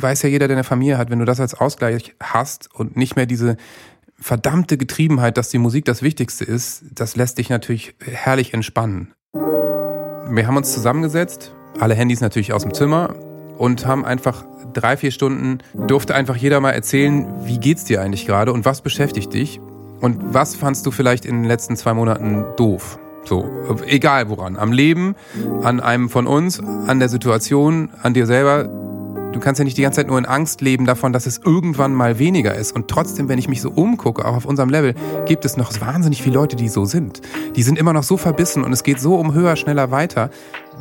weiß ja jeder, der eine Familie hat, wenn du das als Ausgleich hast und nicht mehr diese verdammte Getriebenheit, dass die Musik das Wichtigste ist, das lässt dich natürlich herrlich entspannen. Wir haben uns zusammengesetzt, alle Handys natürlich aus dem Zimmer und haben einfach drei, vier Stunden, durfte einfach jeder mal erzählen, wie geht's dir eigentlich gerade und was beschäftigt dich und was fandst du vielleicht in den letzten zwei Monaten doof? So, egal woran. Am Leben, an einem von uns, an der Situation, an dir selber. Du kannst ja nicht die ganze Zeit nur in Angst leben davon, dass es irgendwann mal weniger ist. Und trotzdem, wenn ich mich so umgucke, auch auf unserem Level, gibt es noch wahnsinnig viele Leute, die so sind. Die sind immer noch so verbissen und es geht so um höher, schneller weiter.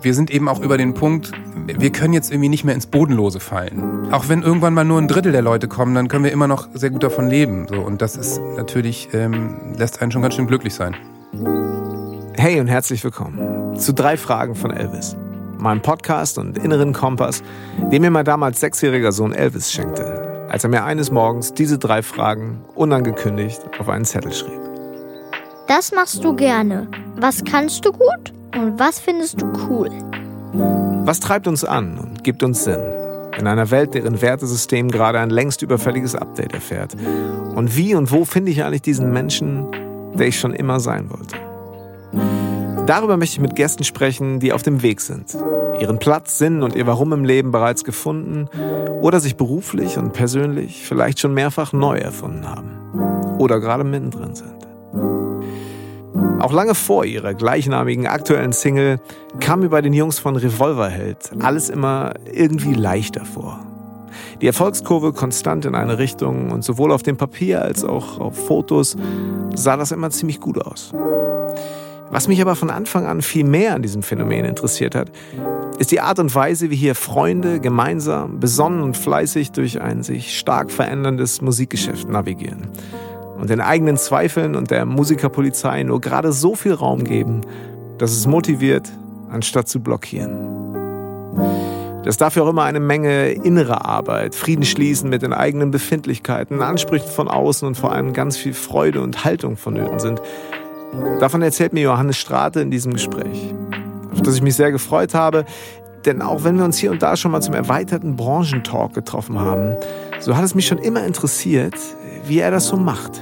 Wir sind eben auch über den Punkt, wir können jetzt irgendwie nicht mehr ins Bodenlose fallen. Auch wenn irgendwann mal nur ein Drittel der Leute kommen, dann können wir immer noch sehr gut davon leben. So, und das ist natürlich, ähm, lässt einen schon ganz schön glücklich sein. Hey und herzlich willkommen zu drei Fragen von Elvis. Meinem Podcast und inneren Kompass, den mir mein damals sechsjähriger Sohn Elvis schenkte, als er mir eines Morgens diese drei Fragen unangekündigt auf einen Zettel schrieb. Das machst du gerne. Was kannst du gut und was findest du cool? Was treibt uns an und gibt uns Sinn? In einer Welt, deren Wertesystem gerade ein längst überfälliges Update erfährt. Und wie und wo finde ich eigentlich diesen Menschen, der ich schon immer sein wollte? Darüber möchte ich mit Gästen sprechen, die auf dem Weg sind, ihren Platz, Sinn und ihr Warum im Leben bereits gefunden oder sich beruflich und persönlich vielleicht schon mehrfach neu erfunden haben oder gerade mittendrin sind. Auch lange vor ihrer gleichnamigen aktuellen Single kam mir bei den Jungs von Revolverheld alles immer irgendwie leichter vor. Die Erfolgskurve konstant in eine Richtung und sowohl auf dem Papier als auch auf Fotos sah das immer ziemlich gut aus. Was mich aber von Anfang an viel mehr an diesem Phänomen interessiert hat, ist die Art und Weise, wie hier Freunde gemeinsam, besonnen und fleißig durch ein sich stark veränderndes Musikgeschäft navigieren und den eigenen Zweifeln und der Musikerpolizei nur gerade so viel Raum geben, dass es motiviert, anstatt zu blockieren. Dass dafür auch immer eine Menge innere Arbeit, Frieden schließen mit den eigenen Befindlichkeiten, Ansprüchen von außen und vor allem ganz viel Freude und Haltung vonnöten sind, Davon erzählt mir Johannes Strate in diesem Gespräch, auf das ich mich sehr gefreut habe. Denn auch wenn wir uns hier und da schon mal zum erweiterten Branchentalk getroffen haben, so hat es mich schon immer interessiert, wie er das so macht.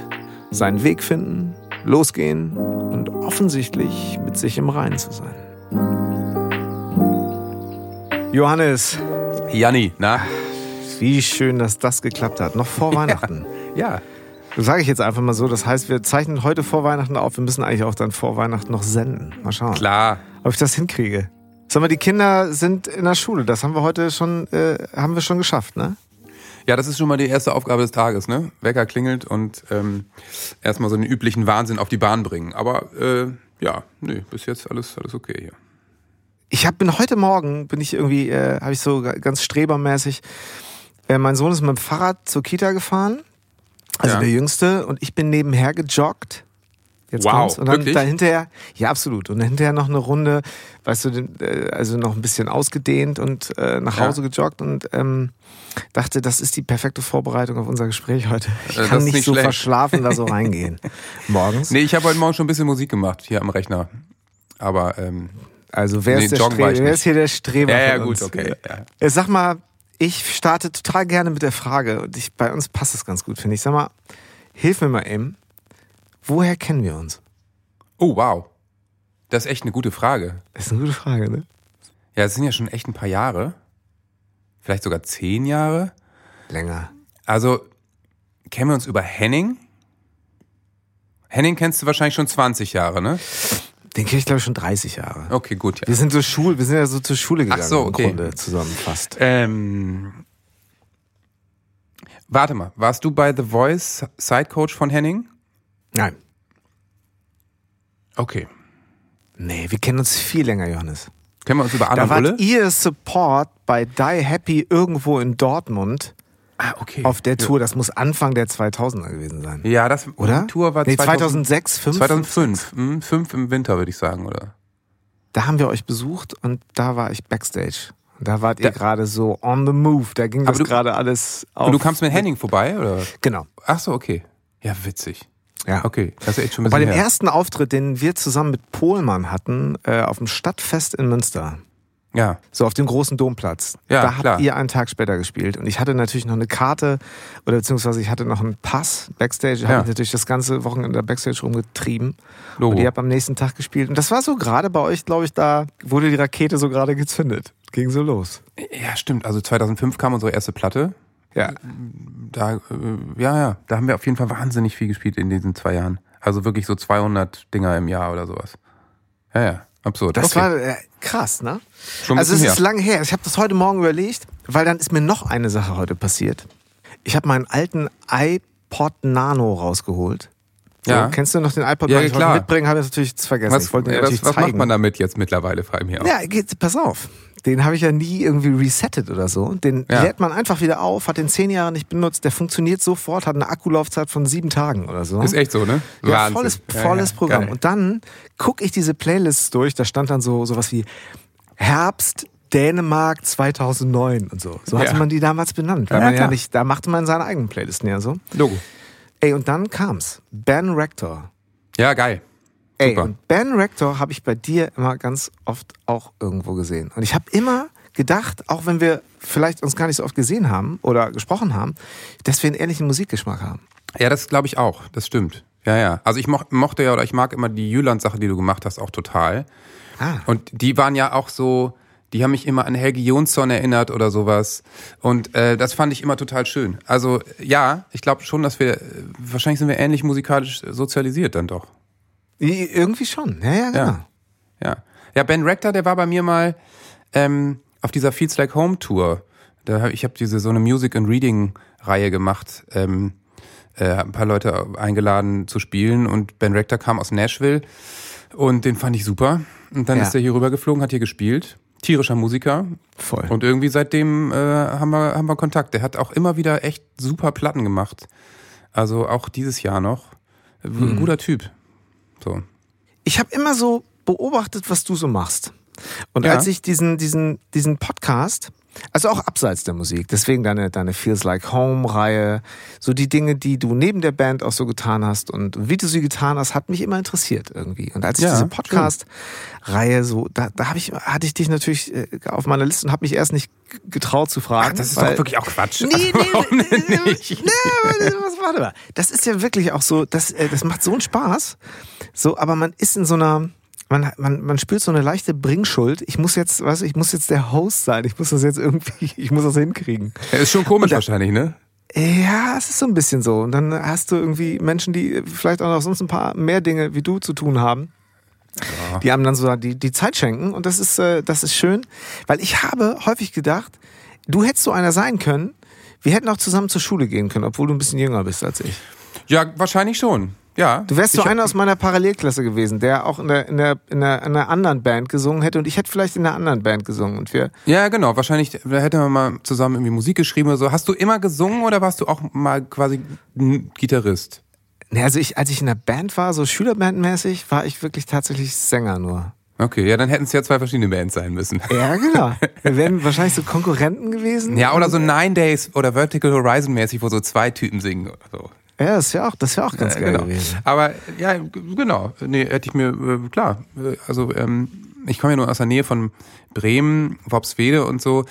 Seinen Weg finden, losgehen und offensichtlich mit sich im Reinen zu sein. Johannes. Janni, na? Wie schön, dass das geklappt hat. Noch vor Weihnachten. ja. Sage ich jetzt einfach mal so. Das heißt, wir zeichnen heute vor Weihnachten auf. Wir müssen eigentlich auch dann vor Weihnachten noch senden. Mal schauen. Klar. Ob ich das hinkriege. Sag mal, die Kinder sind in der Schule. Das haben wir heute schon, äh, haben wir schon geschafft, ne? Ja, das ist schon mal die erste Aufgabe des Tages, ne? Wecker klingelt und ähm, erstmal so den üblichen Wahnsinn auf die Bahn bringen. Aber äh, ja, nö, bis jetzt alles, alles okay hier. Ich hab, bin heute Morgen, bin ich irgendwie, äh, habe ich so ganz strebermäßig, äh, mein Sohn ist mit dem Fahrrad zur Kita gefahren also ja. der Jüngste. Und ich bin nebenher gejoggt. Jetzt wow, kommt's. Und dann wirklich? dahinter, ja absolut. Und hinterher noch eine Runde, weißt du, äh, also noch ein bisschen ausgedehnt und äh, nach Hause ja. gejoggt und ähm, dachte, das ist die perfekte Vorbereitung auf unser Gespräch heute. Ich äh, kann nicht, nicht, so schlecht. verschlafen da so reingehen. Morgens. Nee, ich habe heute Morgen schon ein bisschen Musik gemacht hier am Rechner. Aber ähm, also wer, nee, ist, der Streber, wer ist hier der Streber? Ja, ja, gut, okay. Ja. Sag mal, ich starte total gerne mit der Frage, und ich, bei uns passt es ganz gut, finde ich. Sag mal, hilf mir mal eben, woher kennen wir uns? Oh, wow. Das ist echt eine gute Frage. Das ist eine gute Frage, ne? Ja, es sind ja schon echt ein paar Jahre. Vielleicht sogar zehn Jahre. Länger. Also, kennen wir uns über Henning? Henning kennst du wahrscheinlich schon 20 Jahre, ne? Den kenne ich, glaube ich, schon 30 Jahre. Okay, gut, ja. Wir sind so Schul, wir sind ja so zur Schule gegangen Ach so, okay. im Grunde zusammenfasst. Ähm, warte mal, warst du bei The Voice Sidecoach von Henning? Nein. Okay. Nee, wir kennen uns viel länger, Johannes. Kennen wir uns über Anna Da wart ihr Support bei Die Happy irgendwo in Dortmund. Ah, okay. Auf der Tour, das muss Anfang der 2000er gewesen sein. Ja, das oder? Die Tour war nee, 2006, 2005. 2005, hm, fünf im Winter würde ich sagen, oder? Da haben wir euch besucht und da war ich backstage. Da wart ihr gerade so on the move. Da ging das gerade alles auf. Und du kamst mit Henning vorbei, oder? Genau. Ach so, okay. Ja, witzig. Ja. Okay, das ist echt schon ein Bei dem her. ersten Auftritt, den wir zusammen mit Pohlmann hatten, äh, auf dem Stadtfest in Münster. Ja. So auf dem großen Domplatz. Ja, da habt klar. ihr einen Tag später gespielt. Und ich hatte natürlich noch eine Karte oder beziehungsweise ich hatte noch einen Pass Backstage. Ja. habe ich natürlich das ganze Wochenende Backstage rumgetrieben. Logo. Und ihr habt am nächsten Tag gespielt. Und das war so gerade bei euch, glaube ich, da wurde die Rakete so gerade gezündet. Ging so los. Ja, stimmt. Also 2005 kam unsere erste Platte. Ja. Da, äh, ja, ja, da haben wir auf jeden Fall wahnsinnig viel gespielt in diesen zwei Jahren. Also wirklich so 200 Dinger im Jahr oder sowas. Ja, ja, absurd. Das Okay. war äh, krass, ne? Schon also es bisschen ist her. lange her. Ich habe das heute Morgen überlegt, weil dann ist mir noch eine Sache heute passiert. Ich habe meinen alten iPod Nano rausgeholt. So, Ja. Kennst du noch den iPod Ja, Nano? Ich wollte klar. mitbringen, habe ich natürlich vergessen. was ich wollte ja, natürlich was, macht man damit jetzt mittlerweile, frage ich mich auch. Ja, geht, pass auf. Den habe ich ja nie irgendwie resettet oder so. Den Ja. lädt man einfach wieder auf, hat den zehn Jahre nicht benutzt, der funktioniert sofort, hat eine Akkulaufzeit von sieben Tagen oder so. Ist echt so, ne? Ja, Wahnsinn. volles, volles ja, Programm. geil. Und dann gucke ich diese Playlists durch, da stand dann so sowas wie Herbst Dänemark 2009 und so. So hatte man die damals benannt. Weil Ja, man ja klar. nicht, da machte man seine eigenen Playlisten ja so. Logo. Ey, und dann kam's. Ben Rector. Ja, geil. Ey, Super. und Ben Rector habe ich bei dir immer ganz oft auch irgendwo gesehen. Und ich habe immer gedacht, auch wenn wir vielleicht uns gar nicht so oft gesehen haben oder gesprochen haben, dass wir einen ähnlichen Musikgeschmack haben. Ja, das glaube ich auch. Das stimmt. Ja, ja. Also ich moch, mochte ja oder ich mag immer die Jüland-Sache, die du gemacht hast, auch total. Ah. Und die waren ja auch so, die haben mich immer an Helge Jonsson erinnert oder sowas. Und äh, das fand ich immer total schön. Also ja, ich glaube schon, dass wir, äh, wahrscheinlich sind wir ähnlich musikalisch sozialisiert dann doch. Irgendwie schon. Ja, ja, genau. Ja. Ja. Ja, Ben Rector, der war bei mir mal ähm, auf dieser Feels Like Home Tour. Da hab, ich habe diese so eine Music and Reading Reihe gemacht. Ähm, äh, ein paar Leute eingeladen zu spielen und Ben Rector kam aus Nashville und den fand ich super. Und dann Ja. ist er hier rüber geflogen, hat hier gespielt. Tierischer Musiker. Voll. Und irgendwie seitdem äh, haben, wir, haben wir Kontakt. Der hat auch immer wieder echt super Platten gemacht. Also auch dieses Jahr noch. Mhm. Guter Typ. So. ich habe immer so beobachtet, was du so machst. Und Ja. als ich diesen, diesen, diesen Podcast, also auch abseits der Musik, deswegen deine, deine Feels Like Home-Reihe, so die Dinge, die du neben der Band auch so getan hast und wie du sie getan hast, hat mich immer interessiert irgendwie. Und als ich Ja, diese Podcast-Reihe so, da, da hab ich, hatte ich dich natürlich äh, auf meiner Liste und habe mich erst nicht getraut zu fragen. Ach, das ist weil- doch wirklich auch Quatsch. Nee, Also, nee, warum nee, nee, was, warte mal. Das ist ja wirklich auch so, das, äh, das macht so einen Spaß. So, aber man ist in so einer, man, man, man spürt so eine leichte Bringschuld. Ich muss jetzt, weißt du, ich muss jetzt der Host sein. Ich muss das jetzt irgendwie, ich muss das hinkriegen. Ja, ist schon komisch wahrscheinlich, ne? Ja, es ist so ein bisschen so. Und dann hast du irgendwie Menschen, die vielleicht auch noch sonst ein paar mehr Dinge wie du zu tun haben. Die einem dann so die, die Zeit schenken. Und das ist, äh, das ist schön. Weil ich habe häufig gedacht, du hättest so einer sein können. Wir hätten auch zusammen zur Schule gehen können, obwohl du ein bisschen jünger bist als ich. Ja, wahrscheinlich schon. Ja. Du wärst so einer aus meiner Parallelklasse gewesen, der auch in der, in der, in der, in einer anderen Band gesungen hätte und ich hätte vielleicht in einer anderen Band gesungen und wir, Ja, genau. Wahrscheinlich da hätten wir mal zusammen irgendwie Musik geschrieben oder so. Hast du immer gesungen oder warst du auch mal quasi ein Gitarrist? ne, also ich, als ich in der Band war, so Schülerbandmäßig, war ich wirklich tatsächlich Sänger nur. Okay, ja, dann hätten es ja zwei verschiedene Bands sein müssen. Ja, genau. Wir wären wahrscheinlich so Konkurrenten gewesen. Ja, oder so Nine Days oder Vertical Horizon mäßig, wo so zwei Typen singen oder so. Ja, das wäre auch, das wäre auch ganz Äh, geil genau. gewesen. Aber ja, genau. Nee, hätte ich mir, äh, klar. Äh, Also ähm, ich komme ja nur aus der Nähe von Bremen, Worpswede und so.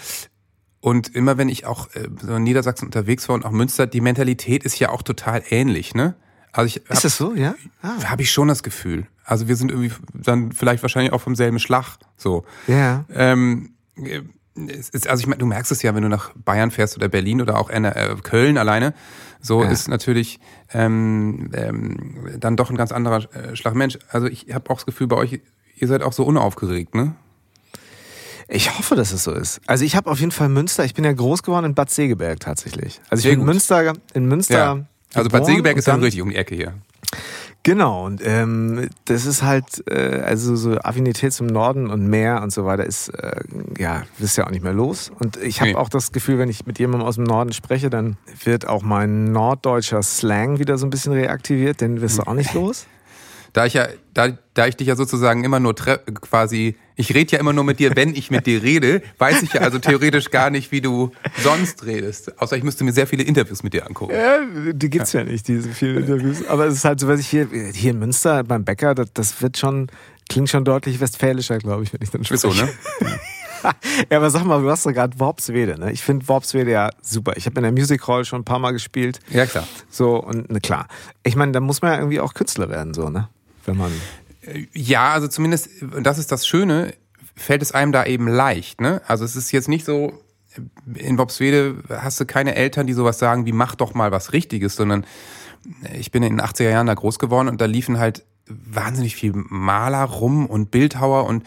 Und immer wenn ich auch äh, so in Niedersachsen unterwegs war und auch Münster, die Mentalität ist ja auch total ähnlich, ne? Also ich Ist das so, ja? Ah. habe ich schon das Gefühl. Also wir sind irgendwie dann vielleicht wahrscheinlich auch vom selben Schlag. So. Ja. Ähm, äh, ist, also ich meine, du merkst es ja, wenn du nach Bayern fährst oder Berlin oder auch in, äh, Köln alleine. So Ja. ist natürlich ähm, ähm, dann doch ein ganz anderer äh, Schlag Mensch. Also ich habe auch das Gefühl, bei euch, ihr seid auch so unaufgeregt, ne? Ich hoffe, dass es so ist. Also ich habe auf jeden Fall Münster, ich bin ja groß geworden in Bad Segeberg tatsächlich. Also ich Sehr bin in. Münster, in Münster. Also Bad Segeberg ist dann- richtig um die Ecke hier. Genau, und ähm, das ist halt, äh, also so Affinität zum Norden und Meer und so weiter ist, äh, ja, ist ja auch nicht mehr los. Und ich habe Nee. auch das Gefühl, wenn ich mit jemandem aus dem Norden spreche, dann wird auch mein norddeutscher Slang wieder so ein bisschen reaktiviert, den wirst du auch nicht los. Da ich ja, da, da ich dich ja sozusagen immer nur tre quasi, ich rede ja immer nur mit dir, wenn ich mit dir rede, weiß ich ja also theoretisch gar nicht, wie du sonst redest. Außer ich müsste mir sehr viele Interviews mit dir angucken. Ja, die gibt's ja nicht, diese vielen Interviews. Aber es ist halt so, was ich hier, hier in Münster beim Bäcker, das, das wird schon, klingt schon deutlich westfälischer, glaube ich, wenn ich dann spreche. Ist so, ne? ja, aber sag mal, du hast doch gerade Worpswede, ne? Ich finde Worpswede ja super. Ich habe in der Music Hall schon ein paar Mal gespielt. Ja, klar. So, und ne, klar. Ich meine, da muss man ja irgendwie auch Künstler werden, so, ne? Wenn man. Ja, also zumindest, und das ist das Schöne, fällt es einem da eben leicht, ne? Also es ist jetzt nicht so, in Worpswede hast du keine Eltern, die sowas sagen wie mach doch mal was Richtiges, sondern ich bin in den 80er Jahren da groß geworden und da liefen halt wahnsinnig viel Maler rum und Bildhauer und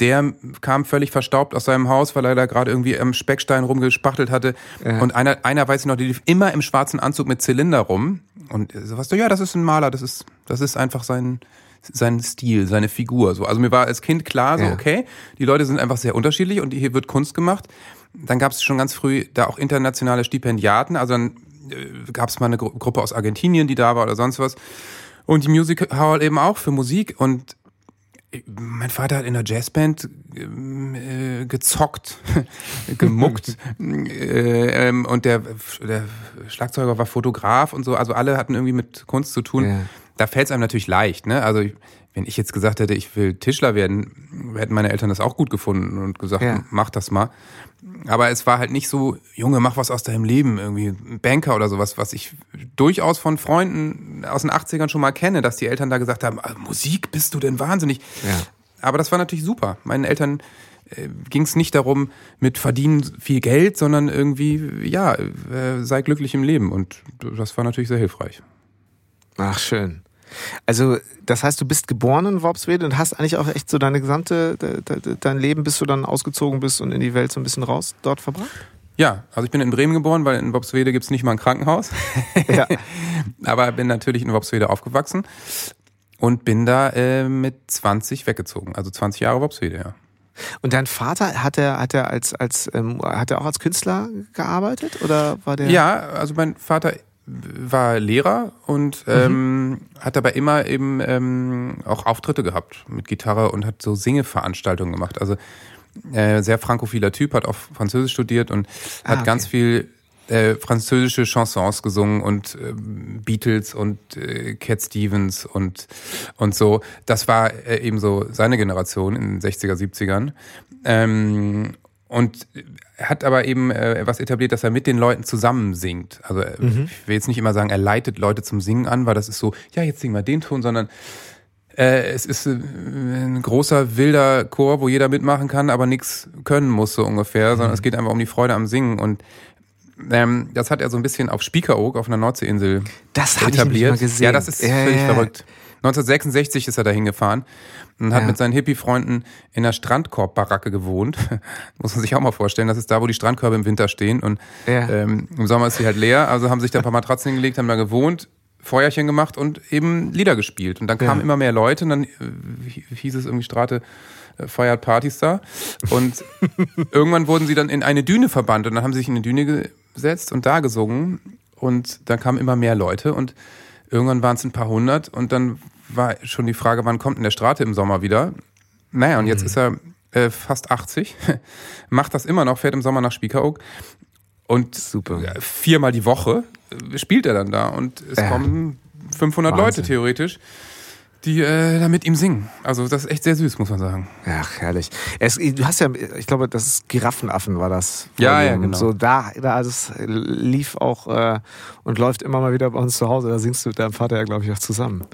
der kam völlig verstaubt aus seinem Haus, weil er da gerade irgendwie am Speckstein rumgespachtelt hatte. Ja. Und einer, einer weiß ich noch, die lief immer im schwarzen Anzug mit Zylinder rum. Und so was, ja, das ist ein Maler, das ist, das ist einfach sein, sein Stil, seine Figur. So, also mir war als Kind klar, so, ja. okay, die Leute sind einfach sehr unterschiedlich und hier wird Kunst gemacht. Dann gab es schon ganz früh da auch internationale Stipendiaten. Also dann äh, gab es mal eine Gru Gruppe aus Argentinien, die da war oder sonst was. Und die Music Hall eben auch für Musik. Und mein Vater hat in der Jazzband äh, gezockt, gemuckt äh, ähm, und der, der Schlagzeuger war Fotograf und so. Also alle hatten irgendwie mit Kunst zu tun. Ja. Da fällt es einem natürlich leicht. Ne? Also wenn ich jetzt gesagt hätte, ich will Tischler werden, hätten meine Eltern das auch gut gefunden und gesagt, ja. mach das mal. Aber es war halt nicht so, Junge, mach was aus deinem Leben, irgendwie Banker oder sowas, was ich durchaus von Freunden aus den 80ern schon mal kenne, dass die Eltern da gesagt haben, ah, Musik, bist du denn wahnsinnig? Ja. Aber das war natürlich super. Meinen Eltern äh, ging es nicht darum, mit verdienen viel Geld, sondern irgendwie, ja, äh, sei glücklich im Leben. Und das war natürlich sehr hilfreich. Ach, schön. Also, das heißt, du bist geboren in Worpswede und hast eigentlich auch echt so deine gesamte, dein Leben, bis du dann ausgezogen bist und in die Welt so ein bisschen raus dort verbracht? Ja, also ich bin in Bremen geboren, weil in Worpswede gibt es nicht mal ein Krankenhaus. Ja. Aber bin natürlich in Worpswede aufgewachsen und bin da äh, mit 20 weggezogen. Also 20 Jahre Worpswede, ja. Und dein Vater hat er hat er als als ähm, hat er auch als Künstler gearbeitet oder war der? Ja, also mein Vater war Lehrer und ähm, mhm. hat dabei immer eben ähm, auch Auftritte gehabt mit Gitarre und hat so Singeveranstaltungen gemacht. Also äh, sehr frankophiler Typ, hat auch Französisch studiert und ah, hat okay. ganz viel äh, französische Chansons gesungen und äh, Beatles und äh, Cat Stevens und und so. Das war äh, eben so seine Generation in den 60er, 70ern. Ähm, und hat aber eben äh, was etabliert, dass er mit den Leuten zusammen singt. Also äh, mhm. ich will jetzt nicht immer sagen, er leitet Leute zum Singen an, weil das ist so, ja, jetzt singen wir den Ton, sondern äh, es ist äh, ein großer, wilder Chor, wo jeder mitmachen kann, aber nichts können muss, so ungefähr, mhm. sondern es geht einfach um die Freude am Singen. Und ähm, das hat er so ein bisschen auf Spiekeroog auf einer Nordseeinsel das etabliert. Ich mal gesehen. Ja, das ist ja, völlig ja. verrückt. 1966 ist er da hingefahren und hat ja. mit seinen Hippie-Freunden in einer Strandkorbbaracke gewohnt. Muss man sich auch mal vorstellen. Das ist da, wo die Strandkörbe im Winter stehen. Und ja. ähm, im Sommer ist sie halt leer. Also haben sich da ein paar Matratzen hingelegt, haben da gewohnt, Feuerchen gemacht und eben Lieder gespielt. Und dann kamen ja. immer mehr Leute und dann äh, hieß es irgendwie Strate äh, feiert Partys da. Und irgendwann wurden sie dann in eine Düne verbannt und dann haben sie sich in eine Düne gesetzt und da gesungen. Und dann kamen immer mehr Leute und irgendwann waren es ein paar hundert und dann war schon die Frage, wann kommt denn der Strate im Sommer wieder? Naja, und jetzt mhm. ist er äh, fast 80, macht das immer noch, fährt im Sommer nach Spiekeroog und Super. viermal die Woche äh, spielt er dann da und es äh, kommen 500 Wahnsinn. Leute theoretisch die äh, da mit ihm singen. Also das ist echt sehr süß, muss man sagen. Ach, herrlich. Es, du hast ja, ich glaube, das ist Giraffenaffen war das. Ja, ja, genau. So da, da das lief auch äh, und läuft immer mal wieder bei uns zu Hause. Da singst du mit deinem Vater ja, glaube ich, auch zusammen.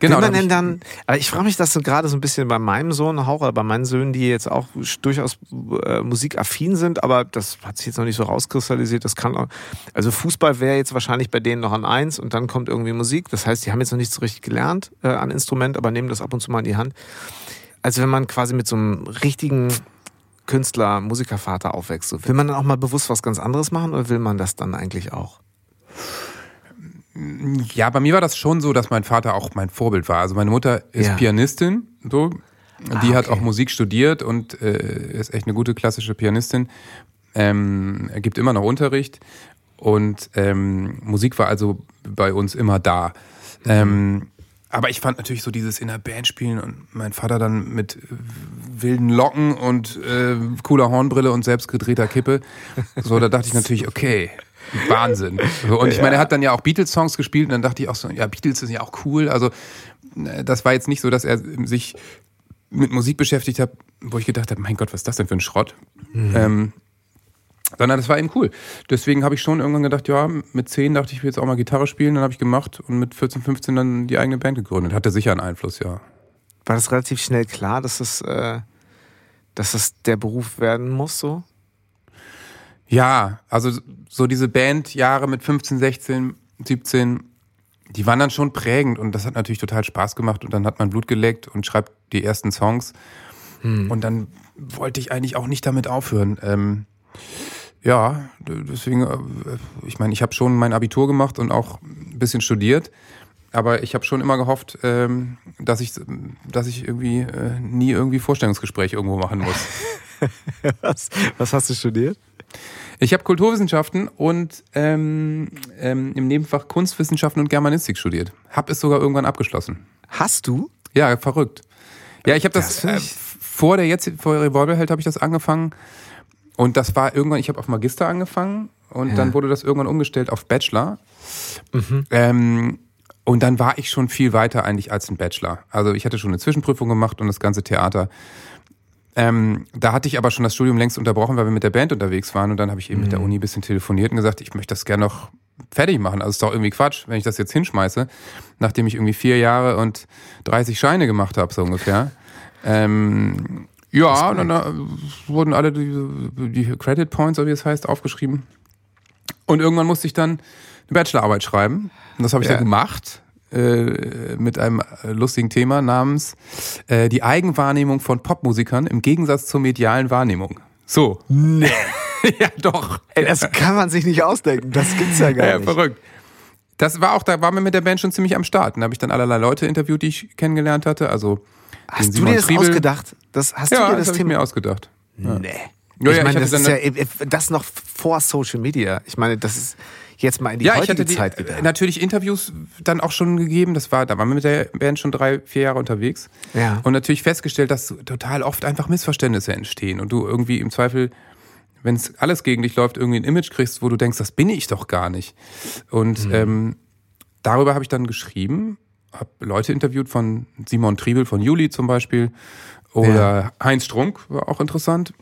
Genau. Will man denn dann, aber ich frage mich das gerade so ein bisschen bei meinem Sohn auch, oder bei meinen Söhnen, die jetzt auch durchaus äh, musikaffin sind, aber das hat sich jetzt noch nicht so rauskristallisiert. Das kann auch, also Fußball wäre jetzt wahrscheinlich bei denen noch an eins und dann kommt irgendwie Musik. Das heißt, die haben jetzt noch nicht so richtig gelernt äh, an Instrument, aber nehmen das ab und zu mal in die Hand. Also wenn man quasi mit so einem richtigen Künstler, Musikervater aufwächst, will man dann auch mal bewusst was ganz anderes machen oder will man das dann eigentlich auch? Ja, bei mir war das schon so, dass mein Vater auch mein Vorbild war. Also meine Mutter ist ja. Pianistin, so. Ah, die hat auch Musik studiert und äh, ist echt eine gute klassische Pianistin. Ähm, er gibt immer noch Unterricht und ähm, Musik war also bei uns immer da. Mhm. Ähm, aber ich fand natürlich so dieses in der Band spielen und mein Vater dann mit wilden Locken und äh, cooler Hornbrille und selbstgedrehter Kippe. So, da dachte ich natürlich, okay, Wahnsinn. Und ich meine, er hat dann ja auch Beatles-Songs gespielt und dann dachte ich auch so, ja, Beatles sind ja auch cool. Also äh, das war jetzt nicht so, dass er sich mit Musik beschäftigt habe, wo ich gedacht habe, mein Gott, was ist das denn für ein Schrott? Ähm, sondern das war eben cool. Deswegen habe ich schon irgendwann gedacht, ja, mit 10 dachte ich, ich will jetzt auch mal Gitarre spielen, dann habe ich gemacht und mit 14, 15 dann die eigene Band gegründet. Hatte sicher einen Einfluss, ja. War das relativ schnell klar, dass das, äh, dass das der Beruf werden muss, so? Ja, also so diese Bandjahre mit 15, 16, 17, die waren dann schon prägend und das hat natürlich total Spaß gemacht und dann hat man Blut geleckt und schreibt die ersten Songs und dann wollte ich eigentlich auch nicht damit aufhören. Ähm, ja, deswegen, äh, ich meine, ich habe schon mein Abitur gemacht und auch ein bisschen studiert, aber ich habe schon immer gehofft, ähm, dass ich, dass ich irgendwie äh, nie irgendwie Vorstellungsgespräche irgendwo machen muss. Was, was hast du studiert? Ich habe Kulturwissenschaften und ähm, ähm, im Nebenfach Kunstwissenschaften und Germanistik studiert. Hab es sogar irgendwann abgeschlossen. Hast du? Ja, verrückt. Ja, ich habe das, Das find äh, ich- vor der jetzt vor Revolverheld habe ich das angefangen und das war irgendwann. Ich habe auf Magister angefangen und dann wurde das irgendwann umgestellt auf Bachelor. Ähm, und dann war ich schon viel weiter eigentlich als ein Bachelor. Also ich hatte schon eine Zwischenprüfung gemacht und das ganze Theater. Ähm, da hatte ich aber schon das Studium längst unterbrochen, weil wir mit der Band unterwegs waren. Und dann habe ich eben mit der Uni ein bisschen telefoniert und gesagt, ich möchte das gerne noch fertig machen. Also ist doch irgendwie Quatsch, wenn ich das jetzt hinschmeiße, nachdem ich irgendwie vier Jahre und 30 Scheine gemacht habe, so ungefähr. Ähm, ja, und dann wurden alle die, die Credit Points, so wie es heißt, aufgeschrieben. Und irgendwann musste ich dann eine Bachelorarbeit schreiben. Und das habe ich Ja. dann gemacht. Äh, mit einem lustigen Thema namens äh, die Eigenwahrnehmung von Popmusikern im Gegensatz zur medialen Wahrnehmung. So. Nee. ja, doch. Ey, das kann man sich nicht ausdenken. Das gibt's ja gar Ja, nicht. verrückt. Das war auch, da waren wir mit der Band schon ziemlich am Start. Da habe ich dann allerlei Leute interviewt, die ich kennengelernt hatte. Also Hast du dir das Triebel. ausgedacht? Das, hast Ja, du dir das, das ich Thema mir ausgedacht. Nee. Ja, ich ja, meine, ich das ist ja dann- äh, das noch vor Social Media. Ich meine, das ist jetzt mal in die Ja, ich heutige hatte die, Zeit äh, gedacht. natürlich Interviews dann auch schon gegeben. Das war, da waren wir mit der Band schon drei, vier Jahre unterwegs. Ja. Und natürlich festgestellt, dass total oft einfach Missverständnisse entstehen und du irgendwie im Zweifel, wenn es alles gegen dich läuft, irgendwie ein Image kriegst, wo du denkst, das bin ich doch gar nicht. Und Mhm. ähm, darüber habe ich dann geschrieben, habe Leute interviewt von Simon Triebel von Juli zum Beispiel oder Heinz Strunk, war auch interessant.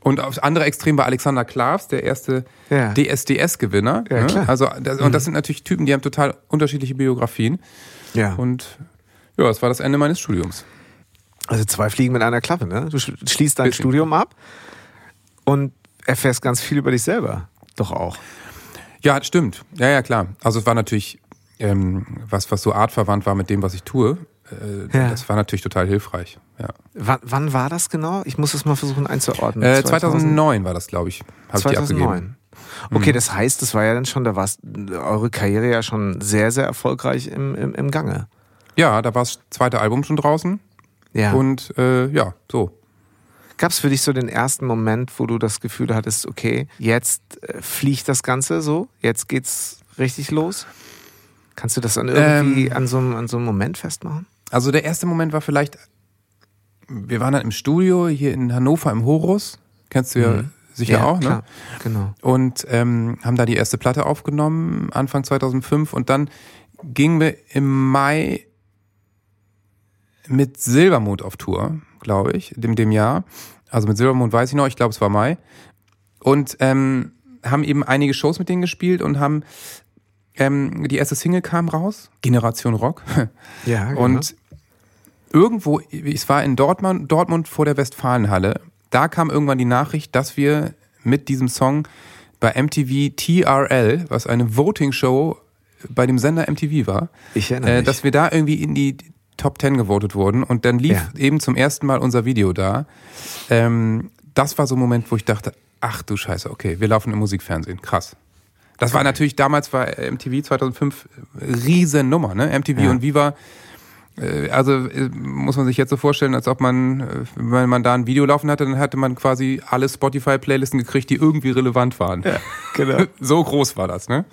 Und aufs andere Extrem war Alexander Klavs, der erste Ja. DSDS-Gewinner. Ja. Mhm. Also das, und das sind natürlich Typen, die haben total unterschiedliche Biografien. ja. Und ja, das war das Ende meines Studiums. Also zwei Fliegen mit einer Klappe, ne? Du sch- schließt dein Bisschen. Studium ab und erfährst ganz viel über dich selber. Doch auch. Ja, stimmt. Ja, ja, klar. Also es war natürlich ähm, was, was so artverwandt war mit dem, was ich tue. Äh, Ja. Das war natürlich total hilfreich. Ja. Wann, wann war das genau? Ich muss es mal versuchen einzuordnen. Äh, 2009 war das, glaube ich. Habe ich die abgegeben. 2009. Okay, das heißt, das war ja dann schon, da war eure Karriere ja schon sehr, sehr erfolgreich im, im, im Gange. Ja, da war das zweite Album schon draußen. Ja. Und äh, ja, so. Gab es für dich so den ersten Moment, wo du das Gefühl hattest, okay, jetzt äh, fliegt das Ganze so, jetzt geht's richtig los? Kannst du das an irgendwie Ähm. an, so, einem- an so einem Moment festmachen? Also der erste Moment war vielleicht, wir waren dann im Studio hier in Hannover im Horus. Kennst du ja sicher auch, ne? Mhm. klar, genau. und ähm, haben da die erste Platte aufgenommen, Anfang 2005. Und dann gingen wir im Mai mit Silbermond auf Tour, glaube ich, in dem Jahr. Also mit Silbermond weiß ich noch, ich glaube es war Mai. Und ähm, haben eben einige Shows mit denen gespielt und haben ähm, die erste Single kam raus, Generation Rock. Ja, genau. Und irgendwo, es war in Dortmund, Dortmund vor der Westfalenhalle, da kam irgendwann die Nachricht, dass wir mit diesem Song bei MTV TRL, was eine Voting-Show bei dem Sender MTV war, Ich erinnere äh, mich. dass wir da irgendwie in die Top 10 gewotet wurden und dann lief Ja. eben zum ersten Mal unser Video da. Ähm, das war so ein Moment, wo ich dachte, ach du Scheiße, okay, wir laufen im Musikfernsehen, krass. Das war natürlich, damals war MTV 2005 riesen Nummer, ne? MTV Ja. und Viva äh, also äh, muss man sich jetzt so vorstellen, als ob man, äh, wenn man da ein Video laufen hatte, dann hatte man quasi alle Spotify-Playlisten gekriegt, die irgendwie relevant waren. genau. So groß war das, ne?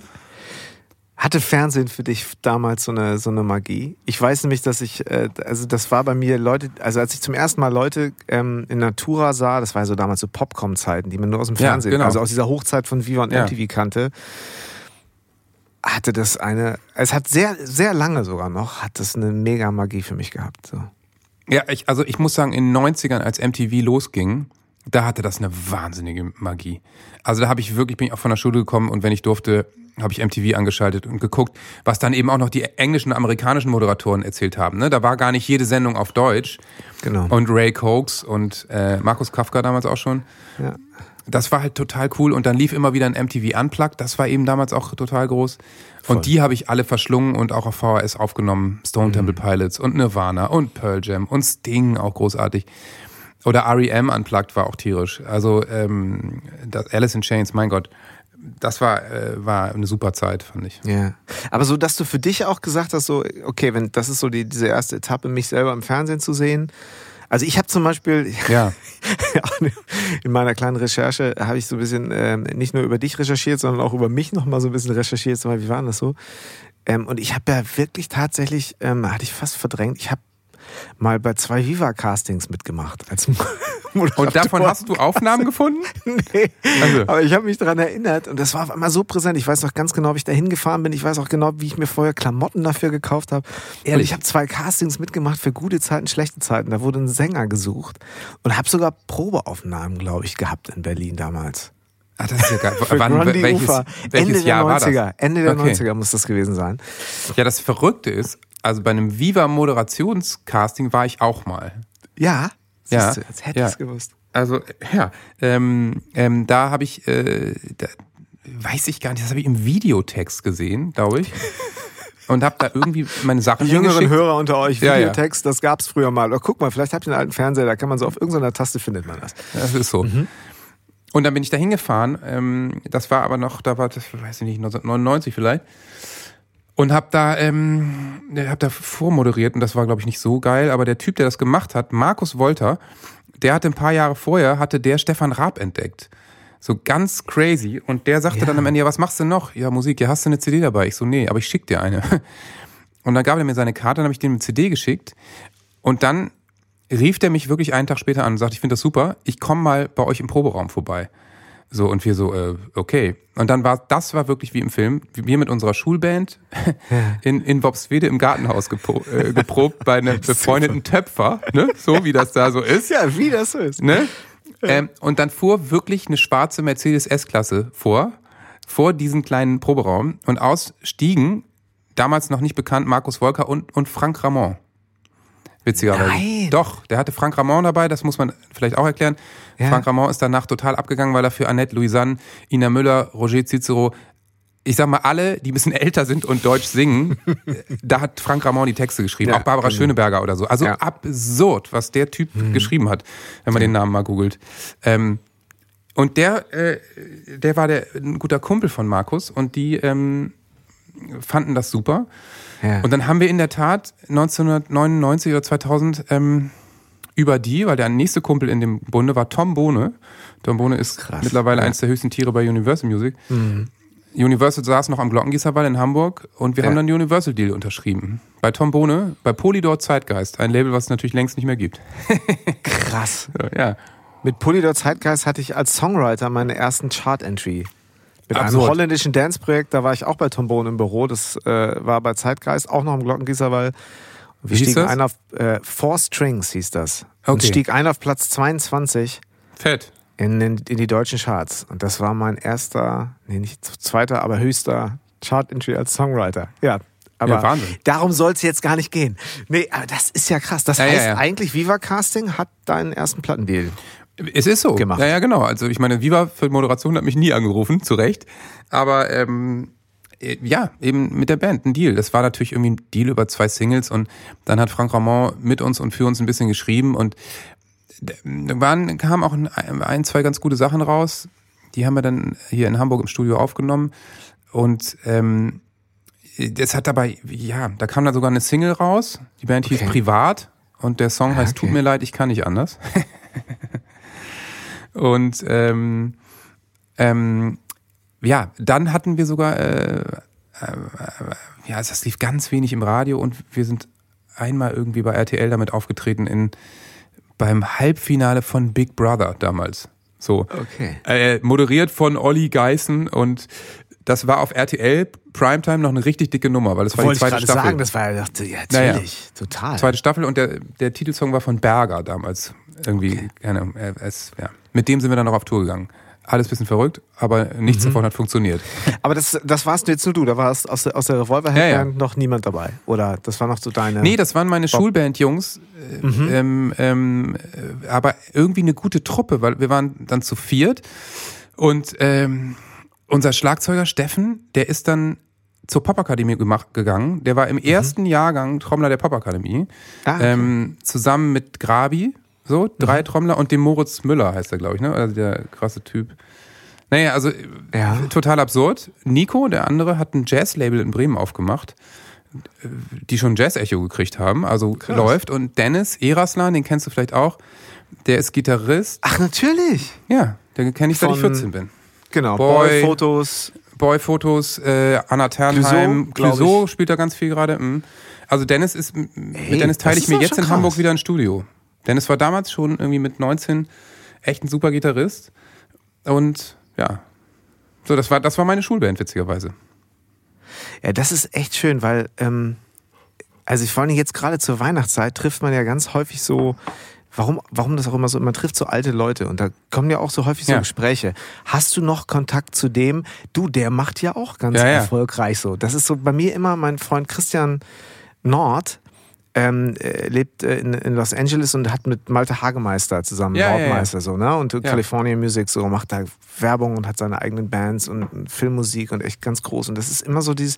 Hatte Fernsehen für dich damals so eine, so eine Magie? Ich weiß nämlich, dass ich, äh, also das war bei mir Leute, also als ich zum ersten Mal Leute ähm, in Natura sah, das war ja so damals so Popcom-Zeiten, die man nur aus dem Ja, Fernsehen, genau. also aus dieser Hochzeit von Viva und Ja. MTV kannte, hatte das eine, es hat sehr, sehr lange sogar noch, hat das eine mega Magie für mich gehabt. So. Ja, ich, also ich muss sagen, in den 90ern, als MTV losging, da hatte das eine wahnsinnige Magie. Also da habe ich wirklich, bin ich auch von der Schule gekommen und wenn ich durfte, habe ich MTV angeschaltet und geguckt, was dann eben auch noch die englischen und amerikanischen Moderatoren erzählt haben. Ne? Da war gar nicht jede Sendung auf Deutsch. Genau. Und Ray Cokes und äh, Markus Kafka damals auch schon. Ja. Das war halt total cool und dann lief immer wieder ein MTV Unplugged, das war eben damals auch total groß. Voll. Und die habe ich alle verschlungen und auch auf VHS aufgenommen. Stone Temple Pilots und Nirvana und Pearl Jam und Sting, auch großartig. Oder REM Unplugged war auch tierisch. Also ähm, das Alice in Chains, mein Gott, das war, äh, war eine super Zeit, fand ich. Ja. Aber so, dass du für dich auch gesagt hast, so, okay, wenn das ist so die, diese erste Etappe, mich selber im Fernsehen zu sehen. Also ich habe zum Beispiel Ja. in meiner kleinen Recherche habe ich so ein bisschen ähm, nicht nur über dich recherchiert, sondern auch über mich noch mal so ein bisschen recherchiert. Sag mal, Wie war denn das so? Ähm, und ich habe ja wirklich tatsächlich, ähm, hatte ich fast verdrängt, ich habe mal bei zwei Viva-Castings mitgemacht. Als Moderator. Und davon hast du Aufnahmen gefunden? Nee. Also. Aber ich habe mich daran erinnert und das war auf einmal so präsent. Ich weiß noch ganz genau, wie ich da hingefahren bin. Ich weiß auch genau, wie ich mir vorher Klamotten dafür gekauft habe. Und Ehrlich? ich habe zwei Castings mitgemacht für gute Zeiten, schlechte Zeiten. Da wurde ein Sänger gesucht und habe sogar Probeaufnahmen, glaube ich, gehabt in Berlin damals. Ah, das ist ja geil. Für Wann, welches welches Ende Jahr der war 90er. das? Ende der Okay. 90er muss das gewesen sein. Ja, das Verrückte ist, also bei einem Viva-Moderationscasting war ich auch mal. Ja, Ja, siehst du, als hätte ja. ich es gewusst. Also, ja, ähm, ähm, da habe ich, äh, da, weiß ich gar nicht, das habe ich im Videotext gesehen, glaube ich. Und habe da irgendwie meine Sachen Die jüngeren. Hörer unter euch, Ja, ja. Videotext, das gab's früher mal. Oder guck mal, vielleicht habt ihr einen alten Fernseher, da kann man so auf irgendeiner Taste findet man das. Das ist so. Und dann bin ich da hingefahren. Ähm, das war aber noch, da war das, weiß ich nicht, 1999 vielleicht. Und hab da, ähm, hab da vormoderiert und das war, glaube ich, nicht so geil. Aber der Typ, der das gemacht hat, Markus Wolter, der hatte ein paar Jahre vorher, hatte der Stefan Raab entdeckt. So ganz crazy. Und der sagte Ja. dann am Ende, ja, was machst du noch? Ja, Musik, ja, hast du eine CD dabei? Ich so, nee, aber ich schick dir eine. Und dann gab er mir seine Karte, dann habe ich dem eine CD geschickt. Und dann rief der mich wirklich einen Tag später an und sagte, ich finde das super, ich komme mal bei euch im Proberaum vorbei. So, und wir so, äh, okay. Und dann war, das war wirklich wie im Film, wir mit unserer Schulband in, in Bobswede im Gartenhaus gepo, äh, geprobt bei einem befreundeten Töpfer, ne? so wie das da so ist. Ja, wie das so ist. Ne? Ähm, und dann fuhr wirklich eine schwarze Mercedes S-Klasse vor, vor diesen kleinen Proberaum und ausstiegen, damals noch nicht bekannt, Markus Wolker und, und Frank Ramon. Witzigerweise. Nein. Doch, der hatte Frank Ramon dabei, das muss man vielleicht auch erklären. Ja. Frank Ramon ist danach total abgegangen, weil er für Annette Louisanne, Ina Müller, Roger Cicero, ich sag mal, alle, die ein bisschen älter sind und Deutsch singen, da hat Frank Ramon die Texte geschrieben. Ja, auch Barbara genau. Schöneberger oder so. Also Ja. Absurd, was der Typ geschrieben hat, wenn man den Namen mal googelt. Ähm, und der, äh, der war der, ein guter Kumpel von Markus und die ähm, fanden das super. Ja. Und dann haben wir in der Tat 1999 oder 2000 ähm, über die, weil der nächste Kumpel in dem Bunde war Tom Bohne. Tom Bohne ist Krass, mittlerweile ja. Mhm. eines der höchsten Tiere bei Universal Music. Universal saß noch am Glockengießerwall in Hamburg und wir Ja. haben dann den Universal Deal unterschrieben. Bei Tom Bohne, bei Polydor Zeitgeist, ein Label, was es natürlich längst nicht mehr gibt. Krass. So, ja. Mit Polydor Zeitgeist hatte ich als Songwriter meine ersten Chart-Entry. Mit Absurd. einem holländischen Dance-Projekt, da war ich auch bei Tombone im Büro, das äh, war bei Zeitgeist, auch noch im Glockengießerwall. Und wir Wie stiegen das? ein auf, äh, Four Strings hieß das. Und Okay. stieg ein auf Platz 22 Fett. in, in, in die deutschen Charts. Und das war mein erster, nee, nicht zweiter, aber höchster Chart-Entry als Songwriter. Ja. Aber Ja, darum soll es jetzt gar nicht gehen. Nee, aber das ist ja krass. Das ja, heißt ja. eigentlich, Viva Casting hat deinen ersten Plattendeal. Es ist so. Gemacht. Ja, ja, genau. Also ich meine, Viva für Moderation hat mich nie angerufen, zu Recht. Aber ähm, äh, ja, eben mit der Band, ein Deal. Das war natürlich irgendwie ein Deal über zwei Singles und dann hat Frank Ramon mit uns und für uns ein bisschen geschrieben und da waren, kamen auch ein, zwei ganz gute Sachen raus. Die haben wir dann hier in Hamburg im Studio aufgenommen und ähm, das hat dabei, ja, da kam dann sogar eine Single raus. Die Band hieß Okay. Privat und der Song heißt okay. Tut mir leid, ich kann nicht anders. Und ähm, ähm, ja, dann hatten wir sogar, äh, äh, ja, das lief ganz wenig im Radio und wir sind einmal irgendwie bei RTL damit aufgetreten in beim Halbfinale von Big Brother damals. So. Okay. Äh, moderiert von Olli Geißen und Das war auf RTL Primetime noch eine richtig dicke Nummer, weil es war die ich zweite gerade Staffel. sagen, das war ja, ja Naja. natürlich, total. Zweite Staffel und der, der Titelsong war von Berger damals. Irgendwie, keine Ahnung, äh, es, ja. Mit dem sind wir dann noch auf Tour gegangen. Alles bisschen verrückt, aber nichts Mhm. davon hat funktioniert. Aber das, das warst jetzt nur du, da war aus der, aus der Revolverhand noch niemand dabei. Oder das war noch so deine. Nee, das waren meine Schulband-Jungs, äh, Mhm. ähm, ähm, äh, aber irgendwie eine gute Truppe, weil wir waren dann zu viert und ähm, unser Schlagzeuger Steffen, der ist dann zur Popakademie gemacht, gegangen. Der war im ersten Jahrgang Trommler der Popakademie, Mhm. Ah, okay. ähm, zusammen mit Grabi, so drei Trommler und dem Moritz Müller heißt er, glaube ich, ne? Also der krasse Typ. Naja, also Ja. total absurd. Nico, der andere, hat ein Jazz-Label in Bremen aufgemacht, die schon Jazz-Echo gekriegt haben, also läuft. Und Dennis Eraslan, den kennst du vielleicht auch, der ist Gitarrist. Ach, natürlich. Ja, den kenne ich, seit ich Von- 14 bin. Genau, Boy. Boy-Fotos. Boy-Fotos, äh, Anna Ternheim, Clouseau, spielt da ganz viel gerade. mm. Also Dennis ist, mit Dennis teile ich mir jetzt schon in Hamburg krass. wieder ein Studio. Dennis war damals schon irgendwie mit 19 echt ein super Gitarrist. Und ja, so, das war, das war meine Schulband, witzigerweise. Ja, das ist echt schön, weil, ähm, also ich vor allem jetzt gerade zur Weihnachtszeit trifft man ja ganz häufig so, warum, warum das auch immer so, man trifft so alte Leute und da kommen ja auch so häufig so Ja. Gespräche. Hast du noch Kontakt zu dem? Du, der macht ja auch ganz Ja, ja. erfolgreich so. Das ist so bei mir immer mein Freund Christian Nord. Ähm, äh, lebt äh, in, in Los Angeles und hat mit Malte Hagemeister zusammen, Ja, ja, ja. Nordmeister so, ne? Und California Music so, macht da Werbung und hat seine eigenen Bands und Filmmusik und echt ganz groß. Und das ist immer so dieses,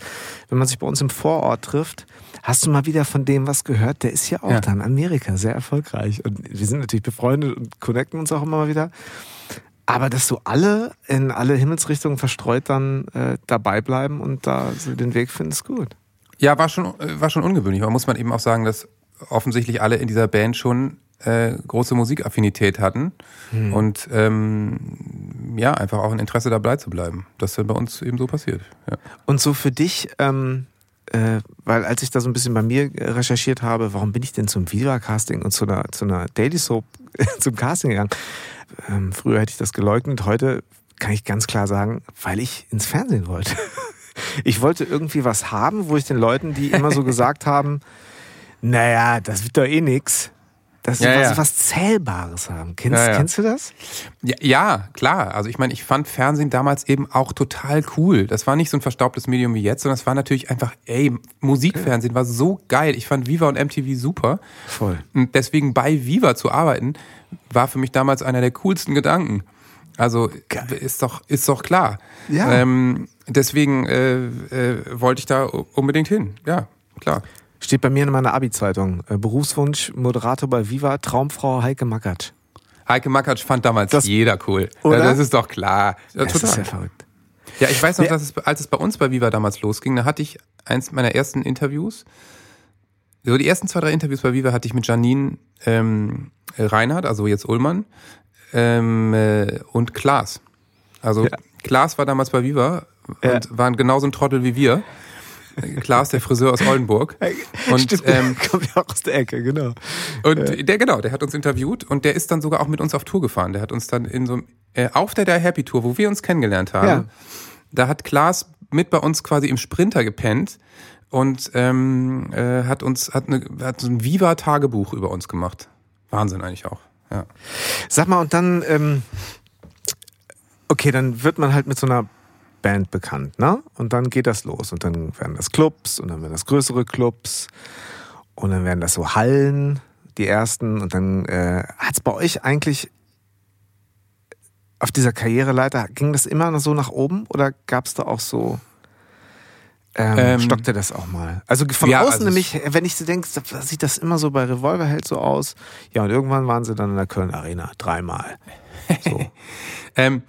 wenn man sich bei uns im Vorort trifft, hast du mal wieder von dem was gehört? Der ist ja auch Ja. da in Amerika sehr erfolgreich. Und wir sind natürlich befreundet und connecten uns auch immer mal wieder. Aber dass so alle in alle Himmelsrichtungen verstreut dann äh, dabei bleiben und da so den Weg finden, ist gut. Ja, war schon, war schon ungewöhnlich. Aber muss man eben auch sagen, dass offensichtlich alle in dieser Band schon äh, große Musikaffinität hatten und ähm, ja, einfach auch ein Interesse dabei zu bleiben. Das ist bei uns eben so passiert. Ja. Und so für dich, ähm, äh, weil als ich da so ein bisschen bei mir recherchiert habe, warum bin ich denn zum Viva-Casting und zu einer, zu einer Daily Soap zum Casting gegangen? Ähm, früher hätte ich das geleugnet, heute kann ich ganz klar sagen, weil ich ins Fernsehen wollte. Ich wollte irgendwie was haben, wo ich den Leuten, die immer so gesagt haben, naja, das wird doch eh nix, dass sie Ja, was, ja. was Zählbares haben. Kennst, Ja, kennst du das? Ja, klar. Also ich meine, ich fand Fernsehen damals eben auch total cool. Das war nicht so ein verstaubtes Medium wie jetzt, sondern es war natürlich einfach, ey, Musikfernsehen war so geil. Ich fand Viva und MTV super. Voll. Und deswegen bei Viva zu arbeiten, war für mich damals einer der coolsten Gedanken. Also ist doch, ist doch klar. Ja. Ähm, deswegen äh, äh, wollte ich da unbedingt hin. Ja, klar. Steht bei mir in meiner Abi-Zeitung. Äh, Berufswunsch, Moderator bei Viva, Traumfrau Heike Mackatsch. Heike Makatsch fand damals Das- jeder cool. Oder? Ja, das ist doch klar. Ja, Das ist ja verrückt. Ja, ich weiß noch, dass es, als es bei uns bei Viva damals losging, da hatte ich eins meiner ersten Interviews. So die ersten zwei, drei Interviews bei Viva hatte ich mit Janine ähm, Reinhardt, also jetzt Ullmann, ähm, äh, und Klaas. Also Ja. Klaas war damals bei Viva und Ja. waren genauso ein Trottel wie wir. Klaas, der Friseur aus Oldenburg. Und, Stimmt, ähm, kommt ja auch aus der Ecke, genau. und der, genau, der hat uns interviewt und der ist dann sogar auch mit uns auf Tour gefahren. Der hat uns dann in so einem, äh, auf der der Happy Tour, wo wir uns kennengelernt haben, Ja. da hat Klaas mit bei uns quasi im Sprinter gepennt und ähm, äh, hat uns, hat, eine, hat so ein Viva-Tagebuch über uns gemacht. Wahnsinn eigentlich auch. Ja. Sag mal, und dann, ähm, okay, dann wird man halt mit so einer Band bekannt, ne? Und dann geht das los. Und dann werden das Clubs und dann werden das größere Clubs und dann werden das so Hallen, die ersten. Und dann äh, hat's bei euch eigentlich auf dieser Karriereleiter, ging das immer noch so nach oben oder gab's da auch so. Ähm, Ähm, stockte das auch mal? Also von ja, außen also nämlich, wenn ich so denke, sieht das immer so bei Revolverheld so aus. Ja, und irgendwann waren sie dann in der Köln Arena, dreimal. So. Ähm,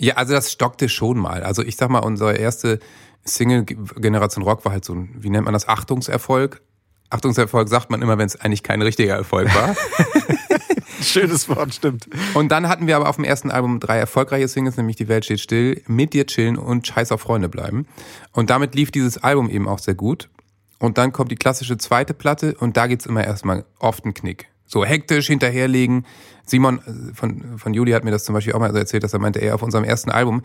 ja, also das stockte schon mal. Also ich sag mal, unsere erste Single Generation Rock war halt so ein, wie nennt man das, Achtungserfolg. Achtungserfolg sagt man immer, wenn es eigentlich kein richtiger Erfolg war. Schönes Wort, stimmt. Und dann hatten wir aber auf dem ersten Album drei erfolgreiche Singles, nämlich Die Welt steht still, Mit dir chillen und Scheiß auf Freunde bleiben. Und damit lief dieses Album eben auch sehr gut. Und dann kommt die klassische zweite Platte und da geht's immer erstmal oft einen Knick. So hektisch hinterherlegen. Simon äh, von, von Juli hat mir das zum Beispiel auch mal erzählt, dass er meinte, ey, auf unserem ersten Album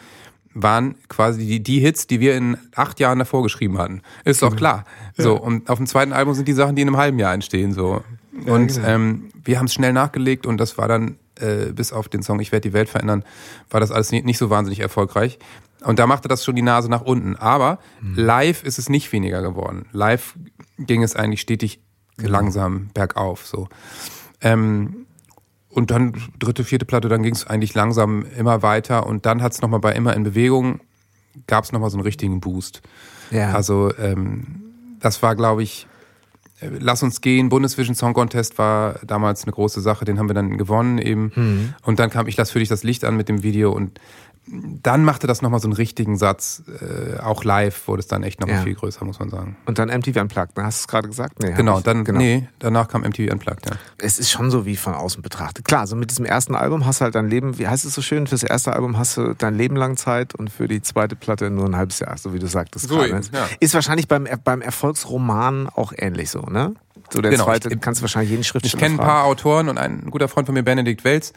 waren quasi die, die Hits, die wir in acht Jahren davor geschrieben hatten. Ist doch klar. So, und auf dem zweiten Album sind die Sachen, die in einem halben Jahr entstehen. So. Und genau. ähm, wir haben es schnell nachgelegt und das war dann, äh, bis auf den Song Ich werde die Welt verändern, war das alles nicht, nicht so wahnsinnig erfolgreich. Und da machte das schon die Nase nach unten. Aber live ist es nicht weniger geworden. Live ging es eigentlich stetig langsam bergauf. So. Ähm, und dann dritte, vierte Platte, dann ging es eigentlich langsam immer weiter und dann hat es nochmal bei Immer in Bewegung, gab es nochmal so einen richtigen Boost. Ja. Also ähm, das war, glaube ich, äh, Lass uns gehen, Bundesvision Song Contest war damals eine große Sache, den haben wir dann gewonnen eben. Und dann kam Ich lass für dich das Licht an mit dem Video und dann machte das nochmal so einen richtigen Satz. Äh, auch live wurde es dann echt nochmal Ja. viel größer, muss man sagen. Und dann MTV Unplugged, ne? hast du es gerade gesagt? Nee, Genau, dann, nee, danach kam MTV Unplugged, ja. es ist schon so wie von außen betrachtet. Klar, so mit diesem ersten Album hast du halt dein Leben, wie heißt es so schön, fürs erste Album hast du dein Leben lang Zeit und für die zweite Platte nur ein halbes Jahr, so wie du sagtest. So eben, ja. Ist wahrscheinlich beim, beim Erfolgsroman auch ähnlich so, ne? So der Genau, zweite, ich- kannst du wahrscheinlich jeden Ich Schriftsteller kenne ein paar Autoren und ein guter Freund von mir, Benedikt Welz,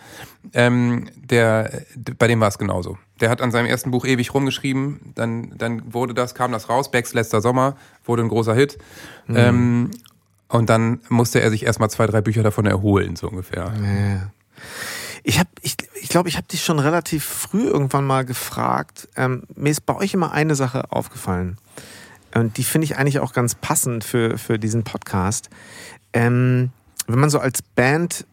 ähm, der, bei dem war es genauso. Der hat an seinem ersten Buch ewig rumgeschrieben, dann, dann wurde das, kam das raus, Becks letzter Sommer, wurde ein großer Hit. Mhm. Ähm, und dann musste er sich erstmal zwei, drei Bücher davon erholen, so ungefähr. Ja. Ich habe, ich, ich glaube, ich habe dich schon relativ früh irgendwann mal gefragt. Ähm, mir ist bei euch immer eine Sache aufgefallen. Und die finde ich eigentlich auch ganz passend für, für diesen Podcast. Ähm, wenn man so als Band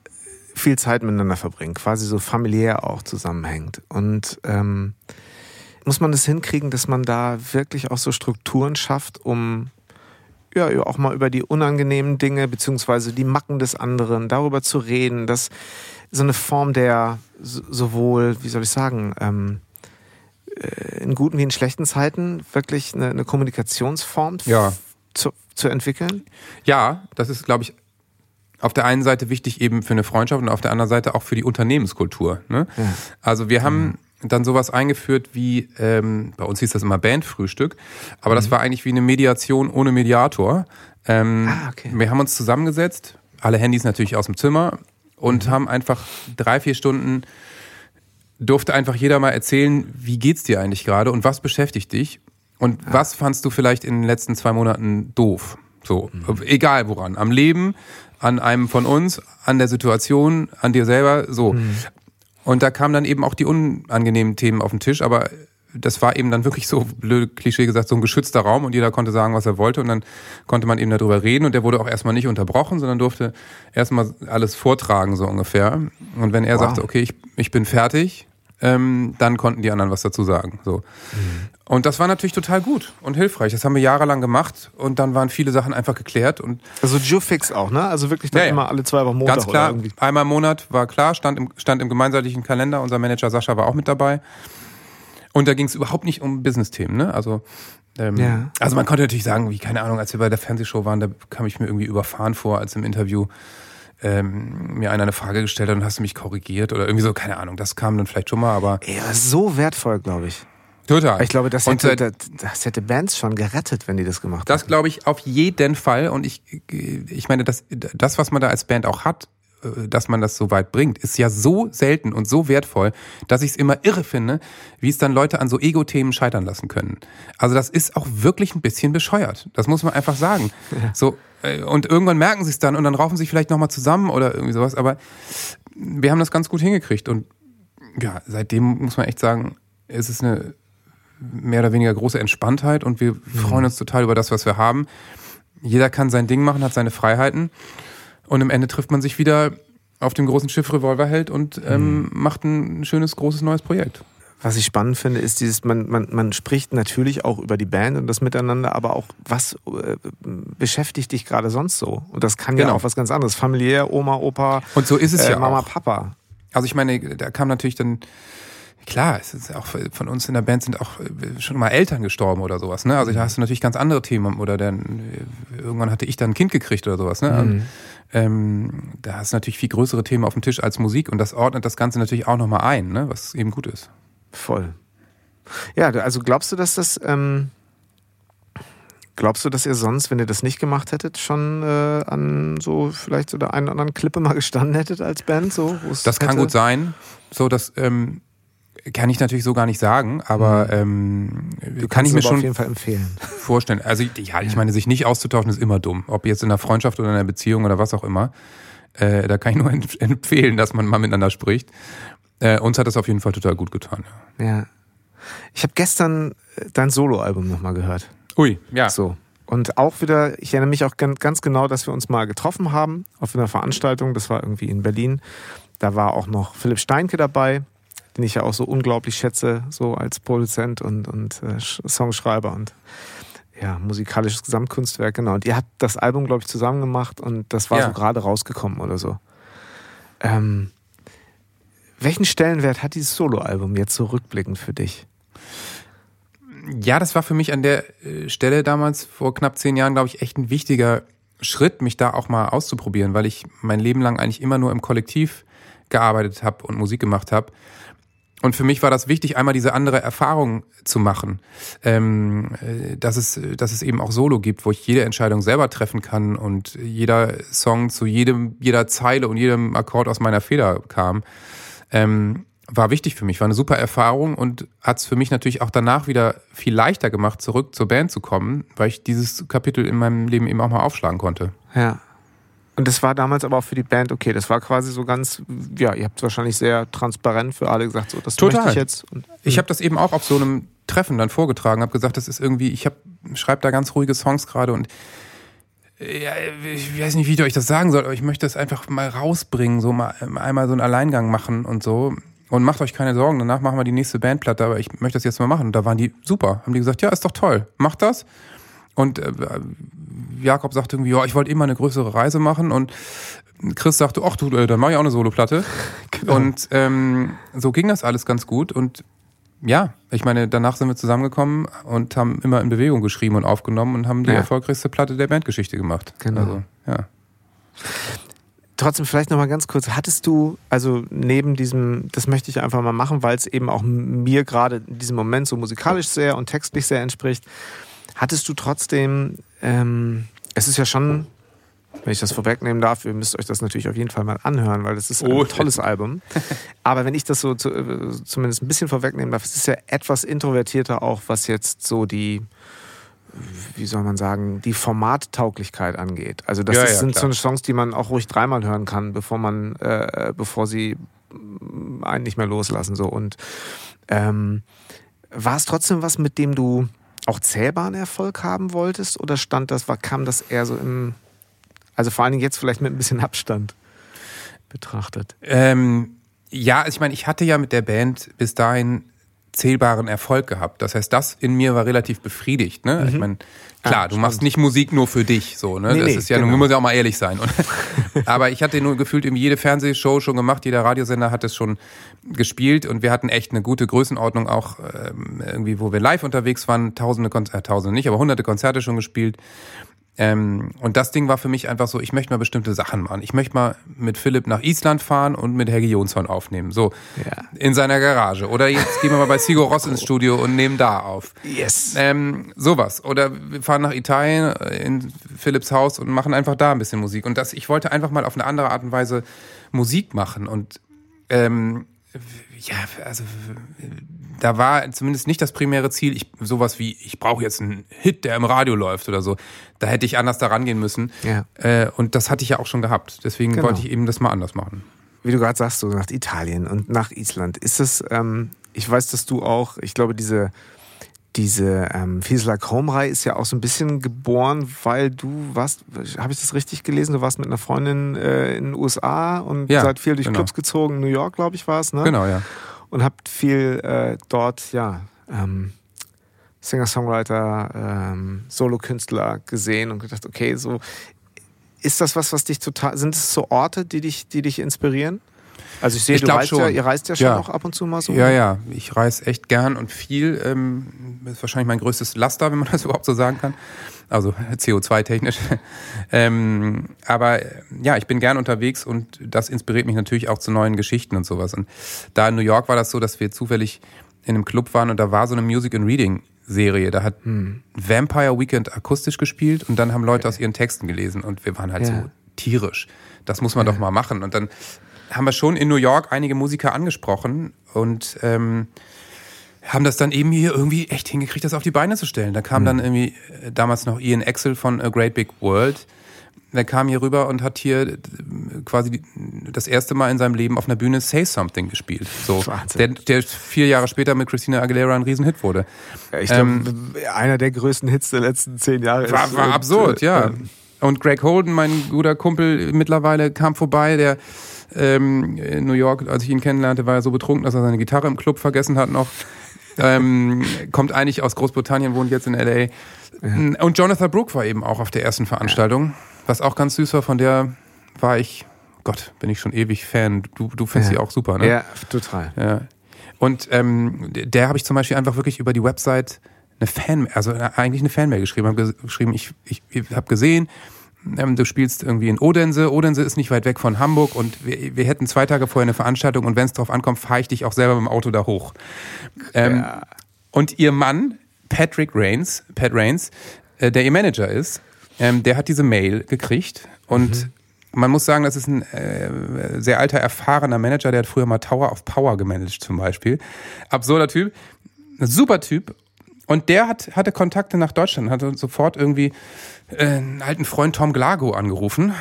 viel Zeit miteinander verbringt, quasi so familiär auch zusammenhängt. Und ähm, muss man das hinkriegen, dass man da wirklich auch so Strukturen schafft, um ja, auch mal über die unangenehmen Dinge beziehungsweise die Macken des anderen darüber zu reden, dass so eine Form der so- sowohl, wie soll ich sagen, ähm, äh, in guten wie in schlechten Zeiten wirklich eine, eine Kommunikationsform Ja. zu, zu entwickeln. Ja, das ist, glaube ich, auf der einen Seite wichtig eben für eine Freundschaft und auf der anderen Seite auch für die Unternehmenskultur. Ne? Ja. Also wir haben dann sowas eingeführt wie, ähm, bei uns hieß das immer Bandfrühstück, aber das war eigentlich wie eine Mediation ohne Mediator. Ähm, Ah, okay. Wir haben uns zusammengesetzt, alle Handys natürlich aus dem Zimmer und haben einfach drei, vier Stunden durfte einfach jeder mal erzählen, wie geht's dir eigentlich gerade und was beschäftigt dich? Und was fandst du vielleicht in den letzten zwei Monaten doof? So, egal woran, am Leben, an einem von uns, an der Situation, an dir selber, so. Und da kamen dann eben auch die unangenehmen Themen auf den Tisch, aber das war eben dann wirklich so, blöd Klischee gesagt, so ein geschützter Raum und jeder konnte sagen, was er wollte und dann konnte man eben darüber reden und der wurde auch erstmal nicht unterbrochen, sondern durfte erstmal alles vortragen, so ungefähr. Und wenn er Wow. sagte, okay, ich, ich bin fertig, ähm, dann konnten die anderen was dazu sagen. So. Und das war natürlich total gut und hilfreich. Das haben wir jahrelang gemacht und dann waren viele Sachen einfach geklärt und Also Geofix auch, ne? Also wirklich dann Ja, immer alle zwei Wochen Montag Ganz klar, einmal im Monat war klar, stand im, stand im gemeinschaftlichen Kalender. Unser Manager Sascha war auch mit dabei. Und da ging es überhaupt nicht um Business-Themen. Ne? Also, ähm, Ja. also man konnte natürlich sagen, wie, keine Ahnung, als wir bei der Fernsehshow waren, da kam ich mir irgendwie überfahren vor, als im Interview ähm, mir einer eine Frage gestellt hat und hast du mich korrigiert oder irgendwie so, keine Ahnung, das kam dann vielleicht schon mal, aber aber so wertvoll, glaube ich. total. Ich glaube, das Und, hätte, äh, das, das hätte Bands schon gerettet, wenn die das gemacht Das hätten. glaube ich auf jeden Fall. Und ich, ich meine, das, das, was man da als Band auch hat, dass man das so weit bringt, ist ja so selten und so wertvoll, dass ich es immer irre finde, wie es dann Leute an so Ego-Themen scheitern lassen können. Also das ist auch wirklich ein bisschen bescheuert. Das muss man einfach sagen. So, äh, und irgendwann merken sie es dann und dann raufen sie sich vielleicht nochmal zusammen oder irgendwie sowas. Aber wir haben das ganz gut hingekriegt. Und ja, seitdem muss man echt sagen, ist es eine mehr oder weniger große Entspanntheit und wir freuen uns total über das, was wir haben. Jeder kann sein Ding machen, hat seine Freiheiten und im Ende trifft man sich wieder auf dem großen Schiff Revolverheld und ähm, macht ein schönes, großes neues Projekt. Was ich spannend finde, ist dieses, man, man, man spricht natürlich auch über die Band und das Miteinander, aber auch, was äh, beschäftigt dich gerade sonst so? Und das kann ja Genau. auch was ganz anderes. Familiär, Oma, Opa, Und so ist es äh, ja Mama, auch. Papa. Also ich meine, da kam natürlich dann, klar, es ist auch von uns in der Band sind auch äh, schon mal Eltern gestorben oder sowas. Ne? Also da hast du natürlich ganz andere Themen oder dann äh, irgendwann hatte ich dann ein Kind gekriegt oder sowas. Ne? Und, ähm, da hast du natürlich viel größere Themen auf dem Tisch als Musik und das ordnet das Ganze natürlich auch nochmal ein, ne? was eben gut ist. Voll. Ja, also glaubst du, dass das, ähm, glaubst du, dass ihr sonst, wenn ihr das nicht gemacht hättet, schon äh, an so vielleicht so der einen oder anderen Klippe mal gestanden hättet als Band? So, Das kann hätte- gut sein. So, dass ähm, kann ich natürlich so gar nicht sagen, aber ähm, Du kann ich mir schon auf jeden Fall empfehlen. vorstellen. Also ja, ich meine, sich nicht auszutauschen ist immer dumm. Ob jetzt in einer Freundschaft oder in einer Beziehung oder was auch immer. Äh, da kann ich nur empfehlen, dass man mal miteinander spricht. Äh, uns hat das auf jeden Fall total gut getan. Ja. Ja. Ich habe gestern äh, dein Soloalbum nochmal gehört. Ui, ja. So. Und auch wieder, ich erinnere mich auch gan- ganz genau, dass wir uns mal getroffen haben auf einer Veranstaltung. Das war irgendwie in Berlin. Da war auch noch Philipp Steinke dabei, den ich ja auch so unglaublich schätze, so als Produzent und, und äh, Sch- Songschreiber und ja, musikalisches Gesamtkunstwerk, genau. Und ihr habt das Album, glaube ich, zusammen gemacht und das war Ja. so gerade rausgekommen oder so. Ähm, welchen Stellenwert hat dieses Soloalbum jetzt so rückblickend für dich? Ja, das war für mich an der äh, Stelle damals vor knapp zehn Jahren, glaube ich, echt ein wichtiger Schritt, mich da auch mal auszuprobieren, weil ich mein Leben lang eigentlich immer nur im Kollektiv gearbeitet habe und Musik gemacht habe. Und für mich war das wichtig, einmal diese andere Erfahrung zu machen, ähm, äh, dass, es, dass es eben auch Solo gibt, wo ich jede Entscheidung selber treffen kann und jeder Song zu jedem, jeder Zeile und jedem Akkord aus meiner Feder kam. Ähm, war wichtig für mich, war eine super Erfahrung und hat es für mich natürlich auch danach wieder viel leichter gemacht, zurück zur Band zu kommen, weil ich dieses Kapitel in meinem Leben eben auch mal aufschlagen konnte. Ja. Und das war damals aber auch für die Band okay. Das war quasi so ganz, ja, ihr habt es wahrscheinlich sehr transparent für alle gesagt, so, das Total. möchte ich jetzt. Und, Ich habe das eben auch auf so einem Treffen dann vorgetragen, habe gesagt, das ist irgendwie, ich habe schreibe da ganz ruhige Songs gerade und ja, ich weiß nicht, wie ich euch das sagen soll, aber ich möchte das einfach mal rausbringen, so mal einmal so einen Alleingang machen und so. Und macht euch keine Sorgen, danach machen wir die nächste Bandplatte, aber ich möchte das jetzt mal machen. Und da waren die super, haben die gesagt, ja, ist doch toll, macht das. Und äh, Jakob sagte irgendwie, ja, ich wollte immer eine größere Reise machen und Chris sagte, ach du, äh, dann mache ich auch eine Soloplatte. Genau. Und ähm, so ging das alles ganz gut und ja, ich meine, danach sind wir zusammengekommen und haben immer in Bewegung geschrieben und aufgenommen und haben die Ja. erfolgreichste Platte der Bandgeschichte gemacht. Genau. Also, ja. Trotzdem vielleicht nochmal ganz kurz, hattest du, also neben diesem, das möchte ich einfach mal machen, weil es eben auch mir gerade in diesem Moment so musikalisch sehr und textlich sehr entspricht, hattest du trotzdem, ähm, es ist ja schon, wenn ich das vorwegnehmen darf, ihr müsst euch das natürlich auf jeden Fall mal anhören, weil das ist ein Oh. tolles Album. Aber wenn ich das so zu, äh, zumindest ein bisschen vorwegnehmen darf, es ist ja etwas introvertierter auch, was jetzt so die, wie soll man sagen, die Formattauglichkeit angeht. Also das Ja, ist, ja, sind klar. so Songs, die man auch ruhig dreimal hören kann, bevor man, äh, bevor sie einen nicht mehr loslassen. So und ähm, war es trotzdem was, mit dem du auch zählbaren Erfolg haben wolltest, oder stand das, kam das eher so im, also vor allen Dingen jetzt vielleicht mit ein bisschen Abstand betrachtet? Ähm, ja, also ich meine, ich hatte ja mit der Band bis dahin zählbaren Erfolg gehabt. Das heißt, das in mir war relativ befriedigt. Ne? Ich meine, klar, Ah, du machst nicht Musik nur für dich, so. Ne? Nee, das nee, ist ja, genau. man muss ja auch mal ehrlich sein. Und, aber ich hatte nur gefühlt irgendwie jede Fernsehshow schon gemacht, jeder Radiosender hat es schon gespielt und wir hatten echt eine gute Größenordnung auch ähm, irgendwie, wo wir live unterwegs waren, tausende Konzerte, äh, tausende nicht, aber hunderte Konzerte schon gespielt. Ähm, und das Ding war für mich einfach so, ich möchte mal bestimmte Sachen machen. Ich möchte mal mit Philipp nach Island fahren und mit Helge Jonsson aufnehmen. So, Ja. in seiner Garage. Oder jetzt gehen wir mal bei Sigo Ross ins Studio und nehmen da auf. Yes. Ähm, sowas. Oder wir fahren nach Italien äh, in Philipps Haus und machen einfach da ein bisschen Musik. Und das, ich wollte einfach mal auf eine andere Art und Weise Musik machen. Und ähm, ja, also da war zumindest nicht das primäre Ziel, ich, sowas wie, ich brauche jetzt einen Hit, der im Radio läuft oder so. Da hätte ich anders daran gehen müssen. Ja. Äh, und das hatte ich ja auch schon gehabt. Deswegen Genau. wollte ich eben das mal anders machen. wie du gerade sagst, so nach Italien und nach Island. Ist es, ähm, ich weiß, dass du auch, ich glaube, diese, diese ähm, Like Home-Reihe ist ja auch so ein bisschen geboren, weil du warst, habe ich das richtig gelesen, du warst mit einer Freundin äh, in den USA und Ja, seid viel durch genau. Clubs gezogen, New York, glaube ich, war es, ne? Genau, ja. Und habt viel äh, dort, ja, ähm, Singer-Songwriter, ähm, Solokünstler gesehen und gedacht, okay, so ist das was, was dich total, sind es so Orte, die dich, die dich inspirieren? Also ich sehe, Ich du reist ja, schon. ihr reist ja schon Ja. auch ab und zu mal so. Ja, ja, ich reise echt gern und viel. Ähm, ist wahrscheinlich mein größtes Laster, wenn man das überhaupt so sagen kann. Also CO2-technisch. ähm, aber ja, ich bin gern unterwegs und das inspiriert mich natürlich auch zu neuen Geschichten und sowas. Und da in New York war das so, dass wir zufällig in einem Club waren und da war so eine Music and Reading Serie. Da hat Hm. Vampire Weekend akustisch gespielt und dann haben Leute aus ihren Texten gelesen und wir waren halt Ja. so tierisch. Das muss man doch mal machen. Und dann haben wir schon in New York einige Musiker angesprochen und ähm, haben das dann eben hier irgendwie echt hingekriegt, das auf die Beine zu stellen. Da kam mhm. dann irgendwie äh, damals noch Ian Axel von A Great Big World. Der kam hier rüber und hat hier äh, quasi das erste Mal in seinem Leben auf einer Bühne Say Something gespielt. So, der, der vier Jahre später mit Christina Aguilera ein Riesenhit wurde. Ich glaube, ähm, einer der größten Hits der letzten zehn Jahre. War, war absurd, äh, ja. Und Greg Holden, mein guter Kumpel mittlerweile, kam vorbei, der ähm, in New York, als ich ihn kennenlernte, war er so betrunken, dass er seine Gitarre im Club vergessen hat noch. ähm, kommt eigentlich aus Großbritannien, wohnt jetzt in LA. Ja. Und Jonathan Brooke war eben auch auf der ersten Veranstaltung, was auch ganz süß war. Von der war ich, Gott, bin ich schon ewig Fan. Du, du findest ja. sie auch super, ne? Ja, total. Ja. Und ähm, der habe ich zum Beispiel einfach wirklich über die Website eine Fan, also eigentlich eine Fanmail geschrieben. Habe geschrieben, ich, ich, ich habe gesehen, ähm, du spielst irgendwie in Odense. Odense ist nicht weit weg von Hamburg und wir, wir hätten zwei Tage vorher eine Veranstaltung und wenn es drauf ankommt, fahre ich dich auch selber mit dem Auto da hoch. Ähm, ja. Und ihr Mann, Patrick Rains, Pat Rains, äh, der ihr Manager ist, ähm, der hat diese Mail gekriegt und mhm. man muss sagen, das ist ein äh, sehr alter, erfahrener Manager, der hat früher mal Tower of Power gemanagt zum Beispiel. Absurder Typ, super Typ und der hat, hatte Kontakte nach Deutschland, hatte sofort irgendwie einen alten Freund Tom Glago angerufen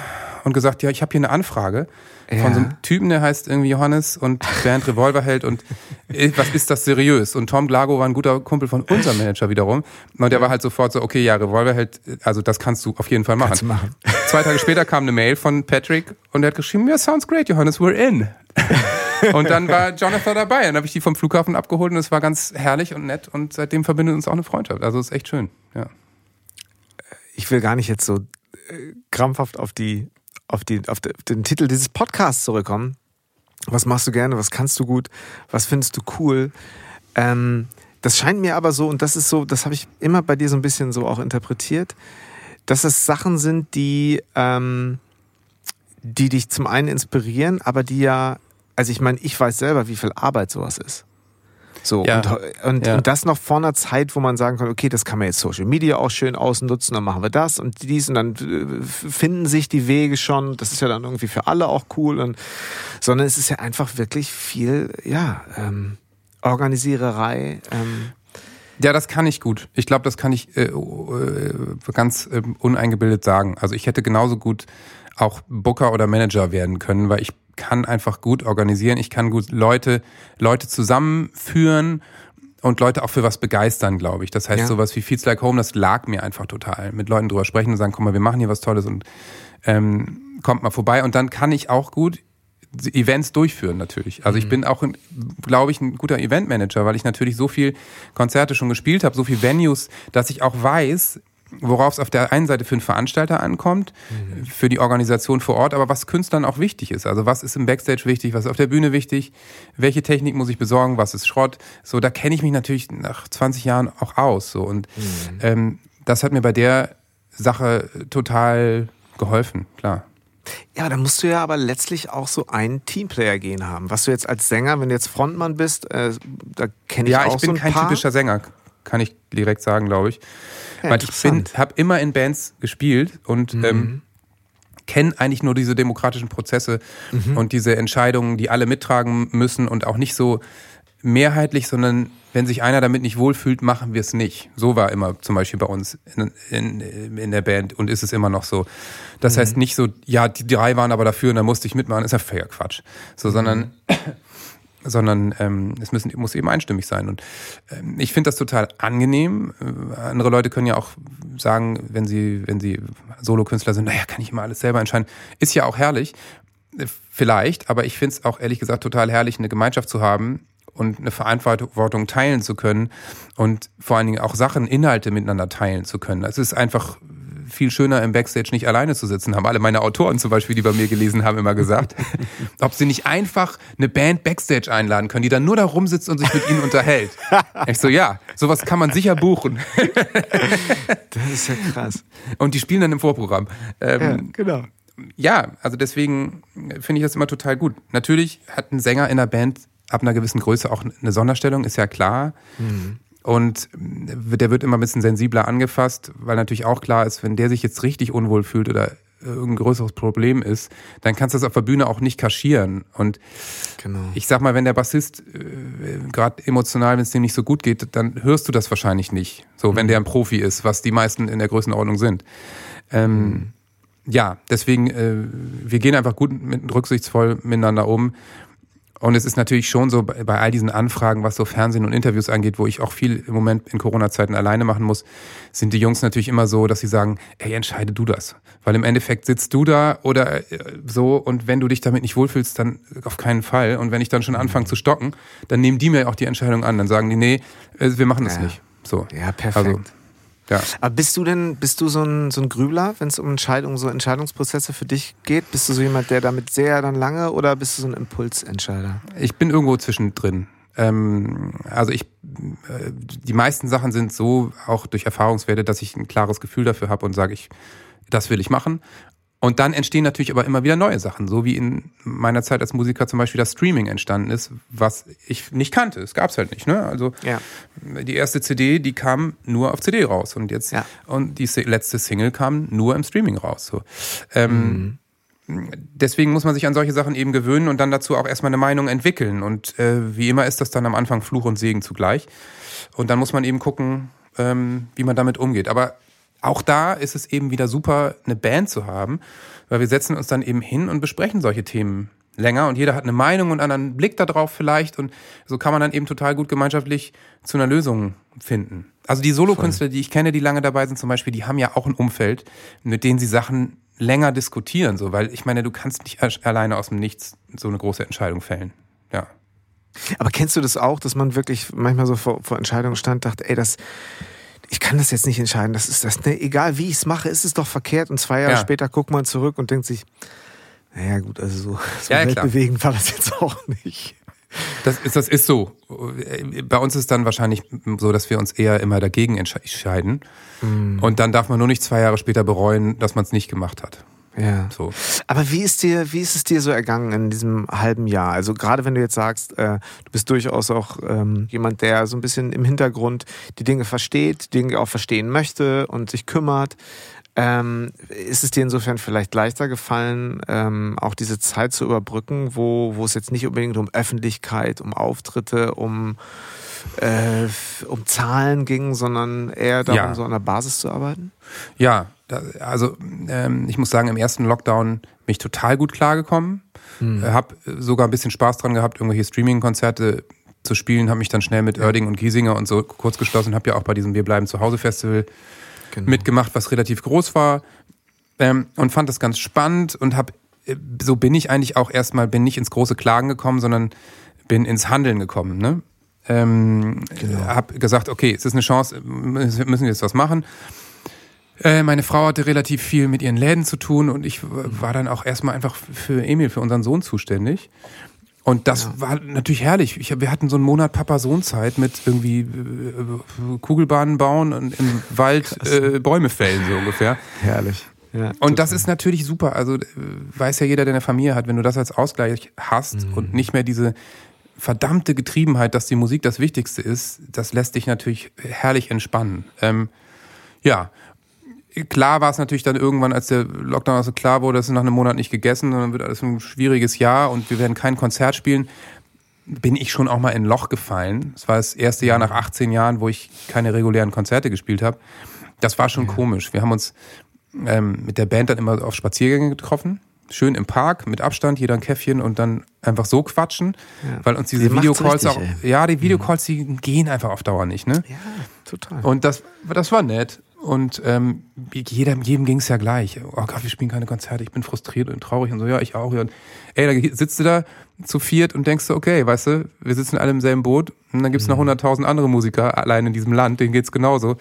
und gesagt, ja, ich habe hier eine Anfrage ja. von so einem Typen, der heißt irgendwie Johannes und Bernd Revolverheld und äh, was ist das seriös? Und Tom Glago war ein guter Kumpel von unserem Manager wiederum und der war halt sofort so, okay, ja, Revolverheld, also das kannst du auf jeden Fall machen. machen. Zwei Tage später kam eine Mail von Patrick und er hat geschrieben, ja, sounds great, Johannes, we're in. Und dann war Jonathan dabei. Dann habe ich die vom Flughafen abgeholt und es war ganz herrlich und nett. Und seitdem verbindet uns auch eine Freundschaft. Also ist echt schön. Ja. Ich will gar nicht jetzt so äh, krampfhaft auf die, auf die, auf den Titel dieses Podcasts zurückkommen. Was machst du gerne? Was kannst du gut? Was findest du cool? Ähm, das scheint mir aber so, und das ist so, das habe ich immer bei dir so ein bisschen so auch interpretiert, dass es Sachen sind, die, ähm, die dich zum einen inspirieren, aber die ja also ich meine, ich weiß selber, wie viel Arbeit sowas ist. So, ja. und, und, ja. und, das noch vor einer Zeit, wo man sagen kann, okay, das kann man jetzt Social Media auch schön ausnutzen, dann machen wir das und dies und dann äh, finden sich die Wege schon, das ist ja dann irgendwie für alle auch cool und, sondern es ist ja einfach wirklich viel, ja, ähm, Organisiererei. Ähm. Ja, das kann ich gut. Ich glaube, das kann ich äh, äh ganz äh, uneingebildet sagen. Also ich hätte genauso gut auch Booker oder Manager werden können, weil ich kann einfach gut organisieren, ich kann gut Leute, Leute zusammenführen und Leute auch für was begeistern, glaube ich. Das heißt, ja. sowas wie Feels Like Home, das lag mir einfach total. Mit Leuten drüber sprechen und sagen, komm mal, wir machen hier was Tolles und ähm, kommt mal vorbei. Und dann kann ich auch gut Events durchführen natürlich. Also ich mhm. bin auch, glaube ich, ein guter Eventmanager, weil ich natürlich so viel Konzerte schon gespielt habe, so viel Venues, dass ich auch weiß, worauf es auf der einen Seite für einen Veranstalter ankommt, mhm. für die Organisation vor Ort, aber was Künstlern auch wichtig ist. Also was ist im Backstage wichtig, was ist auf der Bühne wichtig, welche Technik muss ich besorgen, was ist Schrott. So, da kenne ich mich natürlich nach 20 Jahren auch aus. So. Und mhm. ähm, das hat mir bei der Sache total geholfen, klar. Ja, da musst du ja aber letztlich auch so ein Teamplayer-Gehen haben. Was du jetzt als Sänger, wenn du jetzt Frontmann bist, äh, da kenne ich ja, auch so Ja, ich bin kein paar. typischer Sänger, kann ich direkt sagen, glaube ich. Ja, Weil ich bin, habe immer in Bands gespielt und mhm. ähm, kenne eigentlich nur diese demokratischen Prozesse mhm. und diese Entscheidungen, die alle mittragen müssen und auch nicht so mehrheitlich, sondern wenn sich einer damit nicht wohlfühlt, machen wir es nicht. So war immer zum Beispiel bei uns in, in, in der Band und ist es immer noch so. Das mhm. heißt nicht so, ja, die drei waren aber dafür und dann musste ich mitmachen, ist ja fair Quatsch. So, sondern mhm sondern ähm, es müssen, muss eben einstimmig sein. Und ähm, ich finde das total angenehm. Äh, andere Leute können ja auch sagen, wenn sie, wenn sie Solokünstler sind, naja, kann ich immer alles selber entscheiden. Ist ja auch herrlich, äh, vielleicht, aber ich finde es auch ehrlich gesagt total herrlich, eine Gemeinschaft zu haben und eine Verantwortung teilen zu können und vor allen Dingen auch Sachen, Inhalte miteinander teilen zu können. Es ist einfach viel schöner im Backstage nicht alleine zu sitzen, haben alle meine Autoren zum Beispiel, die bei mir gelesen haben, immer gesagt. Ob sie nicht einfach eine Band Backstage einladen können, die dann nur da rumsitzt und sich mit ihnen unterhält. Ich so, ja, sowas kann man sicher buchen. Das ist ja krass. Und die spielen dann im Vorprogramm. Ähm, ja, genau. Ja, also deswegen finde ich das immer total gut. Natürlich hat ein Sänger in der Band ab einer gewissen Größe auch eine Sonderstellung, ist ja klar. Mhm. Und der wird immer ein bisschen sensibler angefasst, weil natürlich auch klar ist, wenn der sich jetzt richtig unwohl fühlt oder ein größeres Problem ist, dann kannst du das auf der Bühne auch nicht kaschieren. Und genau. ich sag mal, wenn der Bassist äh, gerade emotional, wenn es dem nicht so gut geht, dann hörst du das wahrscheinlich nicht. So, mhm. wenn der ein Profi ist, was die meisten in der Größenordnung sind. Ähm, mhm. Ja, deswegen, äh, wir gehen einfach gut mit rücksichtsvoll miteinander um. Und es ist natürlich schon so bei all diesen Anfragen, was so Fernsehen und Interviews angeht, wo ich auch viel im Moment in Corona-Zeiten alleine machen muss, sind die Jungs natürlich immer so, dass sie sagen, ey, entscheide du das. Weil im Endeffekt sitzt du da oder äh, so und wenn du dich damit nicht wohlfühlst, dann auf keinen Fall. Und wenn ich dann schon anfange zu stocken, dann nehmen die mir auch die Entscheidung an. Dann sagen die, nee, äh, wir machen das ja. nicht. So. Ja, perfekt. Also, ja. Aber bist du denn, bist du so ein, so ein Grübler, wenn es um Entscheidungen, so Entscheidungsprozesse für dich geht? Bist du so jemand, der damit sehr dann lange oder bist du so ein Impulsentscheider? Ich bin irgendwo zwischendrin. Ähm, also ich, äh, die meisten Sachen sind so auch durch Erfahrungswerte, dass ich ein klares Gefühl dafür habe und sage, ich, das will ich machen. Und dann entstehen natürlich aber immer wieder neue Sachen, so wie in meiner Zeit als Musiker zum Beispiel das Streaming entstanden ist, was ich nicht kannte. Es gab es halt nicht. Ne? Also ja. die erste CD, die kam nur auf CD raus und jetzt ja. und die letzte Single kam nur im Streaming raus. So. Ähm, mhm. Deswegen muss man sich an solche Sachen eben gewöhnen und dann dazu auch erstmal eine Meinung entwickeln. Und äh, wie immer ist das dann am Anfang Fluch und Segen zugleich. Und dann muss man eben gucken, ähm, wie man damit umgeht. Aber auch da ist es eben wieder super, eine Band zu haben, weil wir setzen uns dann eben hin und besprechen solche Themen länger und jeder hat eine Meinung und einen anderen Blick darauf vielleicht und so kann man dann eben total gut gemeinschaftlich zu einer Lösung finden. Also die Solokünstler, die ich kenne, die lange dabei sind zum Beispiel, die haben ja auch ein Umfeld, mit denen sie Sachen länger diskutieren, so, weil ich meine, du kannst nicht alleine aus dem Nichts so eine große Entscheidung fällen. Ja. Aber kennst du das auch, dass man wirklich manchmal so vor, vor Entscheidungen stand, dachte, ey, das, ich kann das jetzt nicht entscheiden. Das ist das, ne, egal wie ich es mache, ist es doch verkehrt. Und zwei Jahre ja. später guckt man zurück und denkt sich, naja gut, also so, so ja, weltbewegend war das jetzt auch nicht. Das ist, das ist so. Bei uns ist dann wahrscheinlich so, dass wir uns eher immer dagegen entscheiden. Mm. Und dann darf man nur nicht zwei Jahre später bereuen, dass man es nicht gemacht hat. Ja. So. Aber wie ist dir, wie ist es dir so ergangen in diesem halben Jahr? Also gerade wenn du jetzt sagst, äh, du bist durchaus auch ähm, jemand, der so ein bisschen im Hintergrund die Dinge versteht, die Dinge auch verstehen möchte und sich kümmert. Ähm, ist es dir insofern vielleicht leichter gefallen, ähm, auch diese Zeit zu überbrücken, wo, wo es jetzt nicht unbedingt um Öffentlichkeit, um Auftritte, um, äh, um Zahlen ging, sondern eher darum, ja. so an der Basis zu arbeiten? Ja, also ähm, ich muss sagen, im ersten Lockdown bin ich total gut klargekommen. Hm. Äh, hab sogar ein bisschen Spaß dran gehabt, irgendwelche Streaming-Konzerte zu spielen, habe mich dann schnell mit Oerding und Giesinger und so kurz geschlossen, habe ja auch bei diesem Wir bleiben zu Hause Festival genau. mitgemacht, was relativ groß war ähm, und fand das ganz spannend und habe äh, so bin ich eigentlich auch erstmal bin nicht ins große Klagen gekommen, sondern bin ins Handeln gekommen. Ne? Ähm, genau. Habe gesagt, okay, es ist eine Chance, müssen wir jetzt was machen. Äh, meine Frau hatte relativ viel mit ihren Läden zu tun und ich war dann auch erstmal einfach für Emil, für unseren Sohn zuständig. Und das ja. war natürlich herrlich. Ich, wir hatten so einen Monat Papa-Sohn-Zeit mit irgendwie äh, Kugelbahnen bauen und im Wald äh, Bäume fällen, so ungefähr. Herrlich. Ja, und total. das ist natürlich super. Also äh, weiß ja jeder, der eine Familie hat, wenn du das als Ausgleich hast mhm. und nicht mehr diese verdammte Getriebenheit, dass die Musik das Wichtigste ist, das lässt dich natürlich herrlich entspannen. Ähm, ja, klar war es natürlich dann irgendwann, als der Lockdown also klar wurde, dass es nach einem Monat nicht gegessen, sondern wird alles ein schwieriges Jahr und wir werden kein Konzert spielen, bin ich schon auch mal in ein Loch gefallen. Es war das erste Jahr nach 18 Jahren, wo ich keine regulären Konzerte gespielt habe. Das war schon ja. komisch. Wir haben uns ähm, mit der Band dann immer auf Spaziergänge getroffen. Schön im Park, mit Abstand, jeder ein Käffchen und dann einfach so quatschen, ja. weil uns diese die Videocalls auch, ey. ja, die Videocalls, die gehen einfach auf Dauer nicht, ne? Ja, total. Und das, das war nett. Und ähm, jeder, jedem ging es ja gleich. Oh Gott, wir spielen keine Konzerte, ich bin frustriert und traurig und so, ja, ich auch. Und ey, da sitzt du da zu viert und denkst du, okay, weißt du, wir sitzen alle im selben Boot und dann gibt's mhm. noch hunderttausend andere Musiker allein in diesem Land, denen geht's genauso.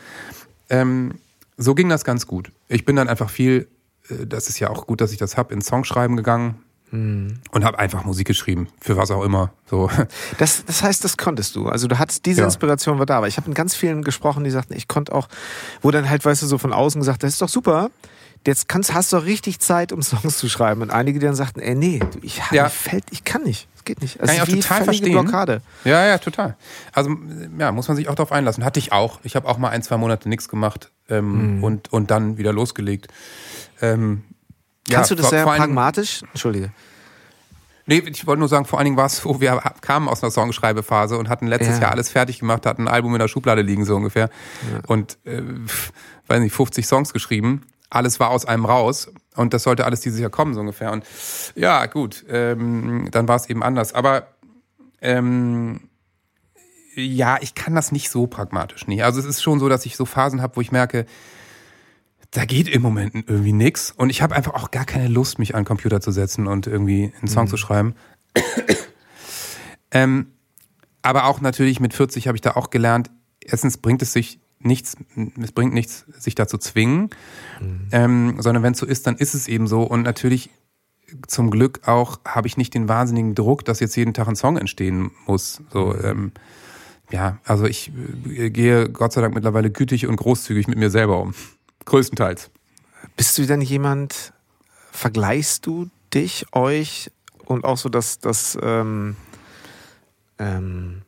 Ähm, so ging das ganz gut. Ich bin dann einfach viel, äh, das ist ja auch gut, dass ich das hab, in Songschreiben gegangen, Mhm. Und habe einfach Musik geschrieben, für was auch immer. So. Das, das heißt, das konntest du. Also du hattest diese ja. Inspiration war da. Aber ich habe mit ganz vielen gesprochen, die sagten, ich konnte auch, wo dann halt, weißt du, so von außen gesagt, das ist doch super. Jetzt kannst, hast du doch richtig Zeit, um Songs zu schreiben. Und einige, die dann sagten, ey, nee, ich, ja. fällt, ich kann nicht. Es geht nicht. Das kann ich auch total verstehen. Blockade. Ja, ja, total. Also, ja, muss man sich auch darauf einlassen. Hatte ich auch. Ich habe auch mal ein, zwei Monate nichts gemacht ähm, mhm. und, und dann wieder losgelegt. Ähm, Kannst ja, du das sehr pragmatisch? Entschuldige. Nee, ich wollte nur sagen, vor allen Dingen war es so, wir kamen aus einer Songschreibephase und hatten letztes Ja. Jahr alles fertig gemacht, hatten ein Album in der Schublade liegen, so ungefähr. Und, äh, weiß nicht, 50 Songs geschrieben. Alles war aus einem raus und das sollte alles dieses Jahr kommen, so ungefähr. Und ja, gut, ähm, dann war es eben anders. Aber ähm, ja, ich kann das nicht so pragmatisch nicht. Also es ist schon so, dass ich so Phasen habe, wo ich merke, da geht im Moment irgendwie nix und ich habe einfach auch gar keine Lust, mich an den Computer zu setzen und irgendwie einen Song zu schreiben. ähm, aber auch natürlich mit 40 habe ich da auch gelernt, erstens bringt es sich nichts, es bringt nichts, sich da zu zwingen, ähm, sondern wenn es so ist, dann ist es eben so und natürlich zum Glück auch habe ich nicht den wahnsinnigen Druck, dass jetzt jeden Tag ein Song entstehen muss. So, ähm, ja, also ich äh, gehe Gott sei Dank mittlerweile gütig und großzügig mit mir selber um. Größtenteils. Bist du denn jemand, vergleichst du dich, euch und auch so das, das ähm, ähm,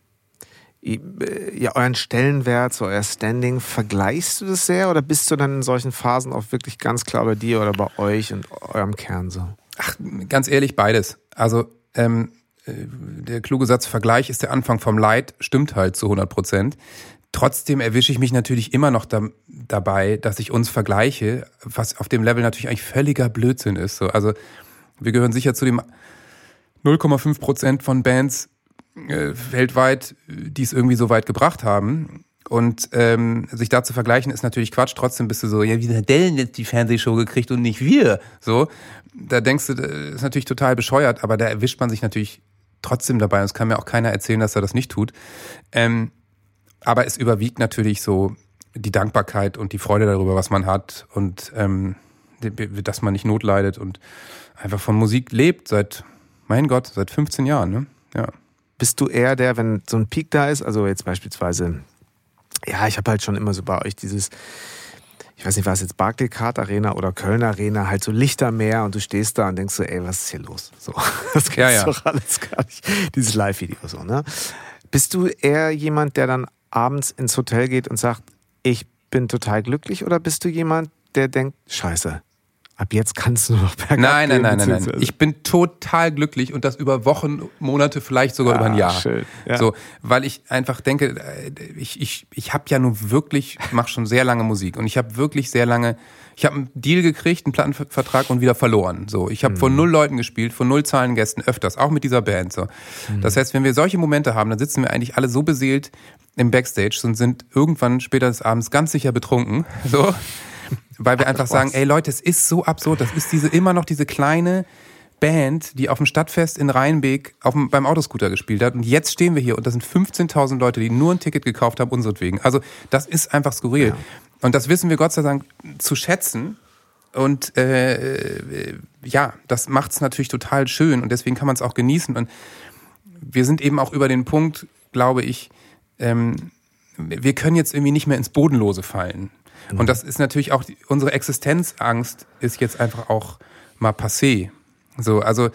äh, ja, euren Stellenwert, so euer Standing, vergleichst du das sehr oder bist du dann in solchen Phasen auch wirklich ganz klar bei dir oder bei euch und eurem Kern so? Ach, ganz ehrlich, beides. Also ähm, äh, der kluge Satz Vergleich ist der Anfang vom Leid, stimmt halt zu 100 Prozent. Trotzdem erwische ich mich natürlich immer noch da, dabei, dass ich uns vergleiche, was auf dem Level natürlich eigentlich völliger Blödsinn ist. So, also wir gehören sicher zu dem 0,5 Prozent von Bands äh, weltweit, die es irgendwie so weit gebracht haben. Und ähm, sich da zu vergleichen ist natürlich Quatsch. Trotzdem bist du so, ja, wie hat der denn jetzt die Fernsehshow gekriegt und nicht wir? So, da denkst du, ist natürlich total bescheuert, aber da erwischt man sich natürlich trotzdem dabei. Und es kann mir auch keiner erzählen, dass er das nicht tut. Ähm, aber es überwiegt natürlich so die Dankbarkeit und die Freude darüber, was man hat und ähm, dass man nicht Not leidet und einfach von Musik lebt seit, mein Gott, seit 15 Jahren. Ne? Ja. Bist du eher der, wenn so ein Peak da ist, also jetzt beispielsweise, ja, ich habe halt schon immer so bei euch dieses, ich weiß nicht, war es jetzt Barclaycard Arena oder Köln Arena, halt so Lichtermeer und du stehst da und denkst so, ey, was ist hier los? So, das gibt's Ja, ja. doch alles gar nicht. Dieses Live-Video so, ne? Bist du eher jemand, der dann abends ins Hotel geht und sagt, ich bin total glücklich oder bist du jemand, der denkt, scheiße, ab jetzt kannst du nur noch bergab Nein, nein, nein, nein, nein. Ich bin total glücklich und das über Wochen, Monate, vielleicht sogar über ein Ah, Jahr. schön, ja. So, weil ich einfach denke, äh, ich, ich, ich habe ja nun wirklich, mache schon sehr lange Musik und ich habe wirklich sehr lange, ich habe einen Deal gekriegt, einen Plattenvertrag und wieder verloren. So, ich habe Mhm. von null Leuten gespielt, von null Zahlen Gästen öfters, auch mit dieser Band. So, Mhm. das heißt, wenn wir solche Momente haben, dann sitzen wir eigentlich alle so beseelt im Backstage und sind irgendwann später des Abends ganz sicher betrunken. So. Weil wir einfach sagen, ey Leute, es ist so absurd. Das ist diese immer noch diese kleine Band, die auf dem Stadtfest in Rheinbeek auf dem, beim Autoscooter gespielt hat. Und jetzt stehen wir hier und das sind 15.000 Leute, die nur ein Ticket gekauft haben, unseretwegen. Also das ist einfach skurril. Und das wissen wir Gott sei Dank zu schätzen. Und äh, ja, das macht es natürlich total schön und deswegen kann man es auch genießen. Und wir sind eben auch über den Punkt, glaube ich, ähm, wir können jetzt irgendwie nicht mehr ins Bodenlose fallen. Und das ist natürlich auch, die, unsere Existenzangst ist jetzt einfach auch mal passé. So, also,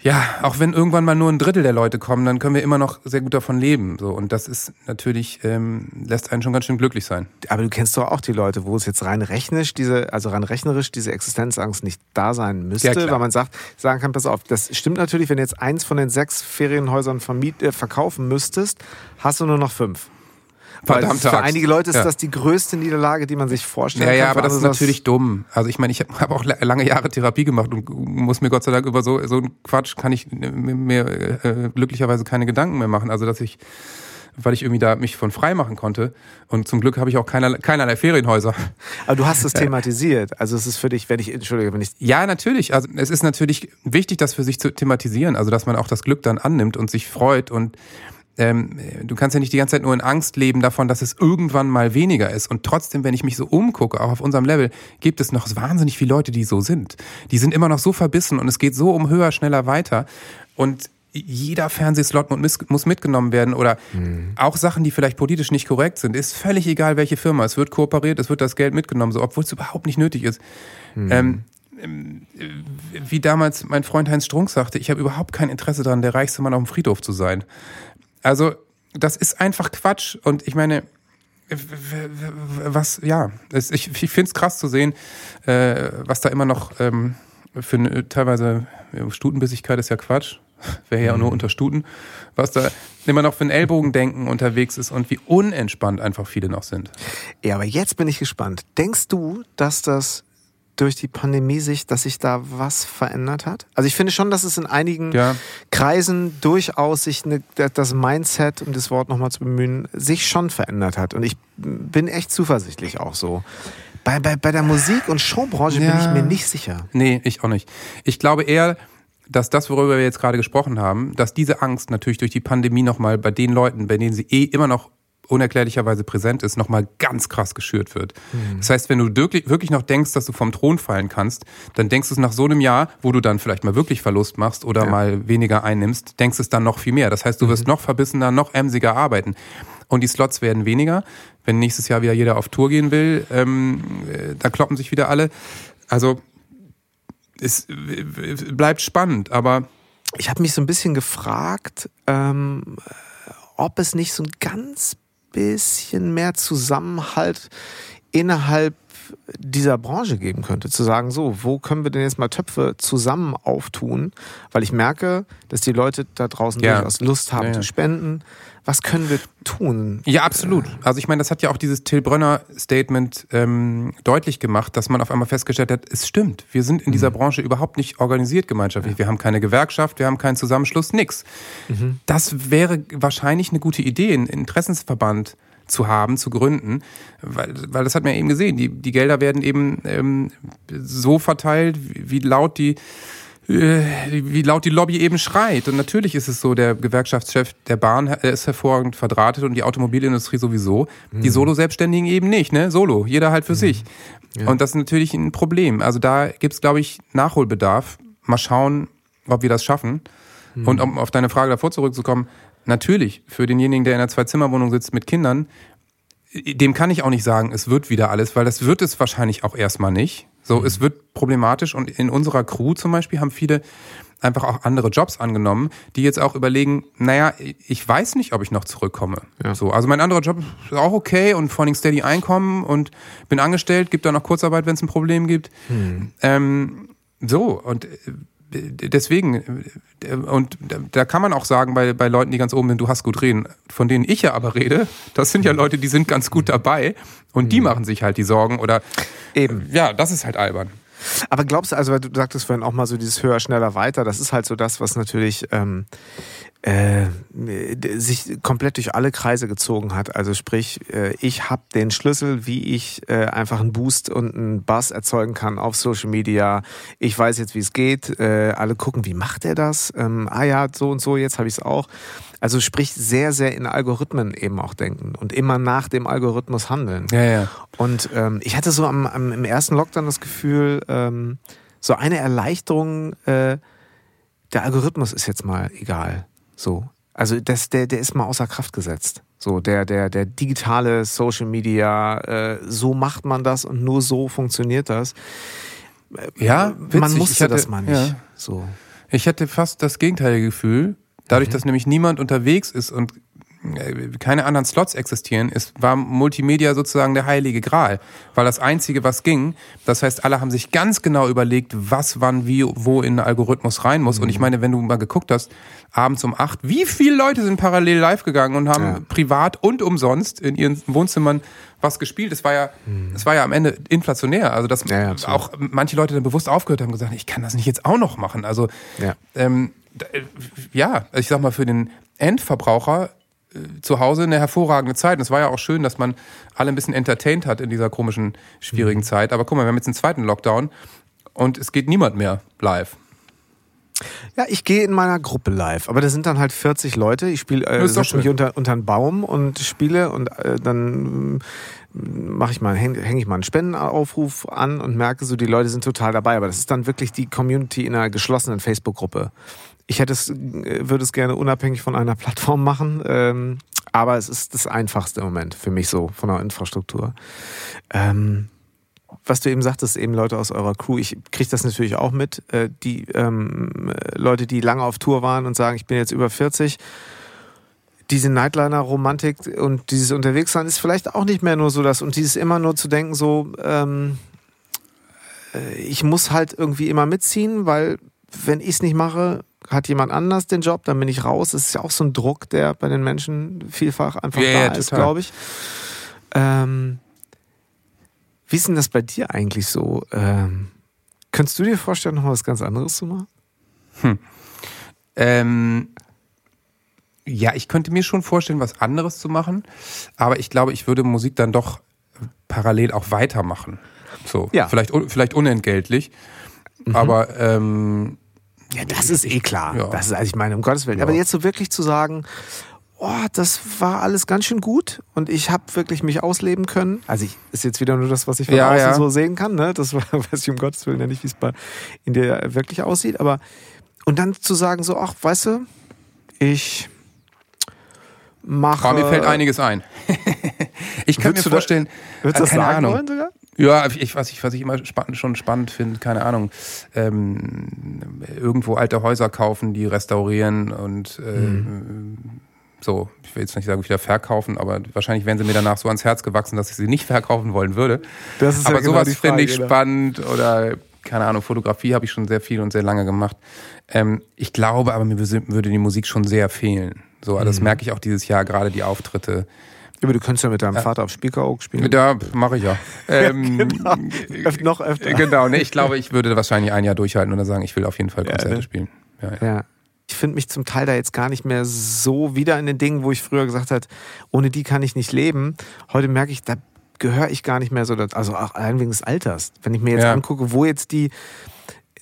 ja, auch wenn irgendwann mal nur ein Drittel der Leute kommen, dann können wir immer noch sehr gut davon leben. So, und das ist natürlich, ähm, lässt einen schon ganz schön glücklich sein. Aber du kennst doch auch die Leute, wo es jetzt rein rechnerisch, diese, also rein rechnerisch diese Existenzangst nicht da sein müsste, Ja, weil man sagt, sagen kann, pass auf, das stimmt natürlich, wenn du jetzt eins von den sechs Ferienhäusern vermiet, äh, verkaufen müsstest, hast du nur noch fünf. Weil Verdammte Für einige Leute ist Ja. das die größte Niederlage, die man sich vorstellen Ja, kann. ja, Für aber das ist natürlich dumm. Also ich meine, ich habe auch la- lange Jahre Therapie gemacht und muss mir Gott sei Dank über so so einen Quatsch kann ich mir äh, glücklicherweise keine Gedanken mehr machen. Also dass ich, weil ich irgendwie da mich von frei machen konnte und zum Glück habe ich auch keinerlei, keinerlei Ferienhäuser. Aber du hast es thematisiert. Also es ist für dich, wenn ich, entschuldige, wenn ich Ja, natürlich. Also es ist natürlich wichtig, das für sich zu thematisieren. Also dass man auch das Glück dann annimmt und sich freut und ähm, du kannst ja nicht die ganze Zeit nur in Angst leben davon, dass es irgendwann mal weniger ist. Und trotzdem, wenn ich mich so umgucke, auch auf unserem Level, gibt es noch wahnsinnig viele Leute, die so sind. Die sind immer noch so verbissen und es geht so um höher, schneller weiter. Und jeder Fernsehslot muss mitgenommen werden oder auch Sachen, die vielleicht politisch nicht korrekt sind. Ist völlig egal, welche Firma. Es wird kooperiert, es wird das Geld mitgenommen, so, obwohl es überhaupt nicht nötig ist. Ähm, wie damals mein Freund Heinz Strunk sagte, ich habe überhaupt kein Interesse daran, der reichste Mann auf dem Friedhof zu sein. Also, das ist einfach Quatsch. Und ich meine, was, ja, ich, ich finde es krass zu sehen, äh, was da immer noch ähm, für eine, teilweise Stutenbissigkeit ist ja Quatsch. Wäre ja nur unter Stuten, was da immer noch für ein Ellbogendenken unterwegs ist und wie unentspannt einfach viele noch sind. Ja, aber jetzt bin ich gespannt. Denkst du, dass das durch die Pandemie sich, dass sich da was verändert hat? Also ich finde schon, dass es in einigen Ja. Kreisen durchaus sich ne, das Mindset, um das Wort nochmal zu bemühen, sich schon verändert hat. Und ich bin echt zuversichtlich auch so. Bei, bei, bei der Musik- und Showbranche bin Ja. ich mir nicht sicher. Nee, ich auch nicht. Ich glaube eher, dass das, worüber wir jetzt gerade gesprochen haben, dass diese Angst natürlich durch die Pandemie nochmal bei den Leuten, bei denen sie eh immer noch unerklärlicherweise präsent ist, nochmal ganz krass geschürt wird. Das heißt, wenn du wirklich, wirklich noch denkst, dass du vom Thron fallen kannst, dann denkst du es nach so einem Jahr, wo du dann vielleicht mal wirklich Verlust machst oder Ja. mal weniger einnimmst, denkst es dann noch viel mehr. Das heißt, du wirst noch verbissener, noch emsiger arbeiten. Und die Slots werden weniger. Wenn nächstes Jahr wieder jeder auf Tour gehen will, ähm, äh, da kloppen sich wieder alle. Also es äh, bleibt spannend, aber Ich habe mich so ein bisschen gefragt, ähm, ob es nicht so ein ganz bisschen mehr Zusammenhalt innerhalb dieser Branche geben könnte. Zu sagen, so, wo können wir denn jetzt mal Töpfe zusammen auftun? Weil ich merke, dass die Leute da draußen Ja. durchaus Lust haben Ja, ja. zu spenden. Was können wir tun? Ja, absolut. Also ich meine, das hat ja auch dieses Till Brönner Statement ähm, deutlich gemacht, dass man auf einmal festgestellt hat, es stimmt, wir sind in dieser Branche überhaupt nicht organisiert gemeinschaftlich. Wir haben keine Gewerkschaft, wir haben keinen Zusammenschluss, nix. Das wäre wahrscheinlich eine gute Idee, einen Interessensverband zu haben, zu gründen, weil, weil das hat man ja eben gesehen, die, die Gelder werden eben ähm, so verteilt, wie, wie laut die wie laut die Lobby eben schreit. Und natürlich ist es so, der Gewerkschaftschef der Bahn äh, ist hervorragend verdrahtet und die Automobilindustrie sowieso. Die Solo-Selbstständigen eben nicht, ne? Solo, jeder halt für sich. Und das ist natürlich ein Problem. Also da gibt's, glaube ich, Nachholbedarf. Mal schauen, ob wir das schaffen. Und um auf deine Frage davor zurückzukommen, natürlich, für denjenigen, der in einer Zwei-Zimmer-Wohnung sitzt mit Kindern, dem kann ich auch nicht sagen, es wird wieder alles, weil das wird es wahrscheinlich auch erstmal nicht. So, es wird problematisch und in unserer Crew zum Beispiel haben viele einfach auch andere Jobs angenommen, die jetzt auch überlegen, naja, ich weiß nicht, ob ich noch zurückkomme. Ja. So, also mein anderer Job ist auch okay und vor allem steady Einkommen und bin angestellt, gibt da noch Kurzarbeit, wenn es ein Problem gibt. Ähm, so, und äh, deswegen, und da kann man auch sagen, bei, bei Leuten, die ganz oben sind, du hast gut reden, von denen ich ja aber rede, das sind ja Leute, die sind ganz gut dabei und die machen sich halt die Sorgen oder Eben. ja, das ist halt albern. Aber glaubst du, also weil du sagtest vorhin auch mal so dieses höher, schneller, weiter, das ist halt so das, was natürlich ähm, äh, sich komplett durch alle Kreise gezogen hat. Also sprich, äh, ich habe den Schlüssel, wie ich äh, einfach einen Boost und einen Buzz erzeugen kann auf Social Media. Ich weiß jetzt, wie es geht. Äh, alle gucken, wie macht er das? Ähm, ah ja, so und so, jetzt habe ich es auch. Also sprich, sehr, sehr in Algorithmen eben auch denken und immer nach dem Algorithmus handeln. Ja, ja. Und ähm, ich hatte so am, am, im ersten Lockdown das Gefühl, ähm, so eine Erleichterung, äh, der Algorithmus ist jetzt mal egal. So. Also das, der, der ist mal außer Kraft gesetzt. So, der, der, der digitale Social Media, äh, so macht man das und nur so funktioniert das. Ja, witzig. man musste hatte- das mal nicht. ja. So. Ich hatte fast das gegenteilige Gefühl. Dadurch, dass nämlich niemand unterwegs ist und äh, keine anderen Slots existieren, ist, war Multimedia sozusagen der heilige Gral. Weil das Einzige, was ging, das heißt, alle haben sich ganz genau überlegt, was, wann, wie, wo in den Algorithmus rein muss. Und ich meine, wenn du mal geguckt hast, abends um acht, wie viele Leute sind parallel live gegangen und haben Ja. privat und umsonst in ihren Wohnzimmern was gespielt. Es war ja, es war ja am Ende inflationär. Also, dass Ja, ja, auch manche Leute dann bewusst aufgehört haben und gesagt, ich kann das nicht jetzt auch noch machen. Also, Ja. ähm, äh, ja, ich sag mal, für den Endverbraucher äh, zu Hause eine hervorragende Zeit. Und es war ja auch schön, dass man alle ein bisschen entertained hat in dieser komischen, schwierigen Zeit. Aber guck mal, wir haben jetzt einen zweiten Lockdown und es geht niemand mehr live. Ja, ich gehe in meiner Gruppe live, aber da sind dann halt 40 Leute. Ich spiele, äh, mich unter, unter einen Baum und spiele und äh, dann mache ich mal, hänge häng ich mal einen Spendenaufruf an und merke so, die Leute sind total dabei. Aber das ist dann wirklich die Community in einer geschlossenen Facebook-Gruppe. Ich hätte es, würde es gerne unabhängig von einer Plattform machen, ähm, aber es ist das Einfachste im Moment für mich so von der Infrastruktur. Ähm, was du eben sagtest, eben Leute aus eurer Crew, ich kriege das natürlich auch mit, äh, die ähm, äh, Leute, die lange auf Tour waren und sagen, ich bin jetzt über 40. Diese Nightliner-Romantik und dieses Unterwegssein ist vielleicht auch nicht mehr nur so das und dieses immer nur zu denken, so, ähm, äh, äh, ich muss halt irgendwie immer mitziehen, weil wenn ich es nicht mache, hat jemand anders den Job, dann bin ich raus. Das ist ja auch so ein Druck, der bei den Menschen vielfach einfach Ja, da ja, ist, glaube ich. Ähm, wie ist denn das bei dir eigentlich so? Ähm, könntest du dir vorstellen, noch mal was ganz anderes zu machen? Ähm, ja, ich könnte mir schon vorstellen, was anderes zu machen, aber ich glaube, ich würde Musik dann doch parallel auch weitermachen. So, Ja. vielleicht, vielleicht unentgeltlich, aber ähm, Ja, das ist eh klar. Ja. Das ist, also ich meine, um Gottes Willen. Aber jetzt so wirklich zu sagen, oh, das war alles ganz schön gut und ich habe wirklich mich ausleben können. Also ich, ist jetzt wieder nur das, was ich von Ja, außen ja. so sehen kann. Ne? Das war- weiß ich um Gottes Willen ja nicht, wie es bei in dir wirklich aussieht. Aber und dann zu sagen so, ach, weißt du, ich mache. aber mir fällt einiges ein. ich kann mir du da- vorstellen, Würdest du das keine sagen Ahnung. wollen sogar? Ja, ich, was, ich, was ich immer spann, schon spannend finde, keine Ahnung, ähm, irgendwo alte Häuser kaufen, die restaurieren und äh, Mhm. so, ich will jetzt nicht sagen, wieder verkaufen, aber wahrscheinlich wären sie mir danach so ans Herz gewachsen, dass ich sie nicht verkaufen wollen würde. Das ist ja aber genau sowas finde ich ne? spannend oder keine Ahnung, Fotografie habe ich schon sehr viel und sehr lange gemacht. Ähm, ich glaube aber, mir würde die Musik schon sehr fehlen. So, Mhm. das merke ich auch dieses Jahr, gerade die Auftritte. Aber du könntest ja mit deinem Vater auf Speaker Oak spielen. Da mache ich ja. Ähm, Öf- noch öfter. Genau, ne, ich glaube, ich würde wahrscheinlich ein Jahr durchhalten und dann sagen, ich will auf jeden Fall Konzerte ne? spielen. Ja, ja. Ja. Ich finde mich zum Teil da jetzt gar nicht mehr so wieder in den Dingen, wo ich früher gesagt habe, ohne die kann ich nicht leben. Heute merke ich, da gehöre ich gar nicht mehr so, dazu. also auch allein wegen des Alters. Wenn ich mir jetzt Ja. angucke, wo jetzt die,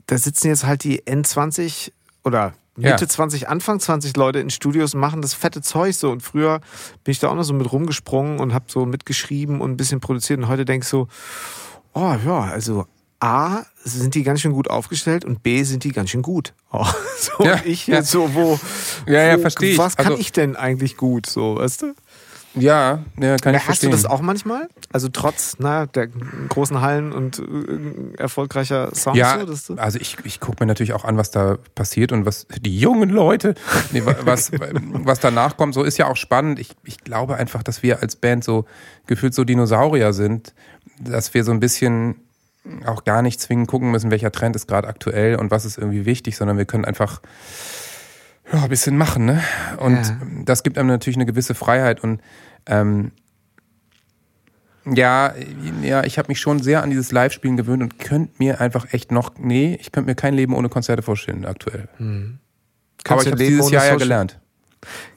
da sitzen jetzt halt die N20 oder Mitte Ja. 20, Anfang 20 Leute in Studios machen das fette Zeug so. Und früher bin ich da auch noch so mit rumgesprungen und habe so mitgeschrieben und ein bisschen produziert. Und heute denke ich so, oh ja, also A, sind die ganz schön gut aufgestellt und B, sind die ganz schön gut. Oh, so Ja, ich ja. jetzt so, wo, Ja, ja, wo verstehe ich. was kann Also- ich denn eigentlich gut, so, weißt du? Ja, ja, kann ich Hast du verstehen. das auch manchmal? Also trotz na, der großen Hallen und äh, erfolgreicher Songs? Ja, so, du also ich, ich gucke mir natürlich auch an, was da passiert und was die jungen Leute, nee, wa- was, was danach kommt, so ist ja auch spannend. Ich, ich glaube einfach, dass wir als Band so gefühlt so Dinosaurier sind, dass wir so ein bisschen auch gar nicht zwingend gucken müssen, welcher Trend ist gerade aktuell und was ist irgendwie wichtig, sondern wir können einfach ja, ein bisschen machen, ne? Und Ja. das gibt einem natürlich eine gewisse Freiheit und ähm, ja, ja, ich habe mich schon sehr an dieses Live-Spielen gewöhnt und könnte mir einfach echt noch, nee, ich könnte mir kein Leben ohne Konzerte vorstellen aktuell. Aber Kannst ich habe dieses Jahr ja gelernt.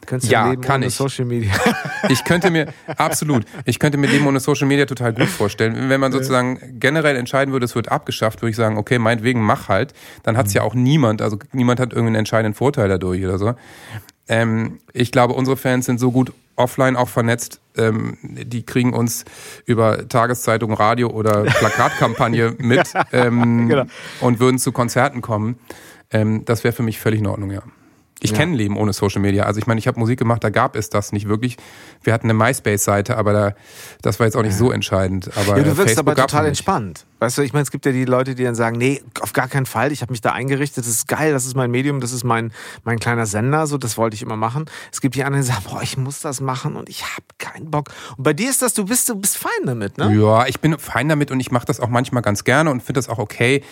du Ja, leben kann ohne ich. Social Media. Ich könnte mir, absolut, ich könnte mir Leben ohne Social Media total gut vorstellen. Wenn man sozusagen generell entscheiden würde, es wird abgeschafft, würde ich sagen, okay, meinetwegen mach halt. Dann hat es ja auch niemand, also niemand hat irgendeinen entscheidenden Vorteil dadurch oder so. Ähm, ich glaube, unsere Fans sind so gut offline auch vernetzt, ähm, die kriegen uns über Tageszeitung, Radio oder Plakatkampagne mit ähm, Genau. und würden zu Konzerten kommen. Ähm, das wäre für mich völlig in Ordnung, ja. Ich Ja. kenne Leben ohne Social Media. Also ich meine, ich habe Musik gemacht, da gab es das nicht wirklich. Wir hatten eine MySpace-Seite, aber da, das war jetzt auch nicht so entscheidend. Aber Ja, du wirkst Facebook aber total entspannt. Weißt du, ich meine, es gibt ja die Leute, die dann sagen, nee, auf gar keinen Fall, ich habe mich da eingerichtet, das ist geil, das ist mein Medium, das ist mein, mein kleiner Sender, so, das wollte ich immer machen. Es gibt die anderen, die sagen, boah, ich muss das machen und ich habe keinen Bock. Und bei dir ist das, du bist, du bist fein damit, ne? Ja, ich bin fein damit und ich mache das auch manchmal ganz gerne und finde das auch okay.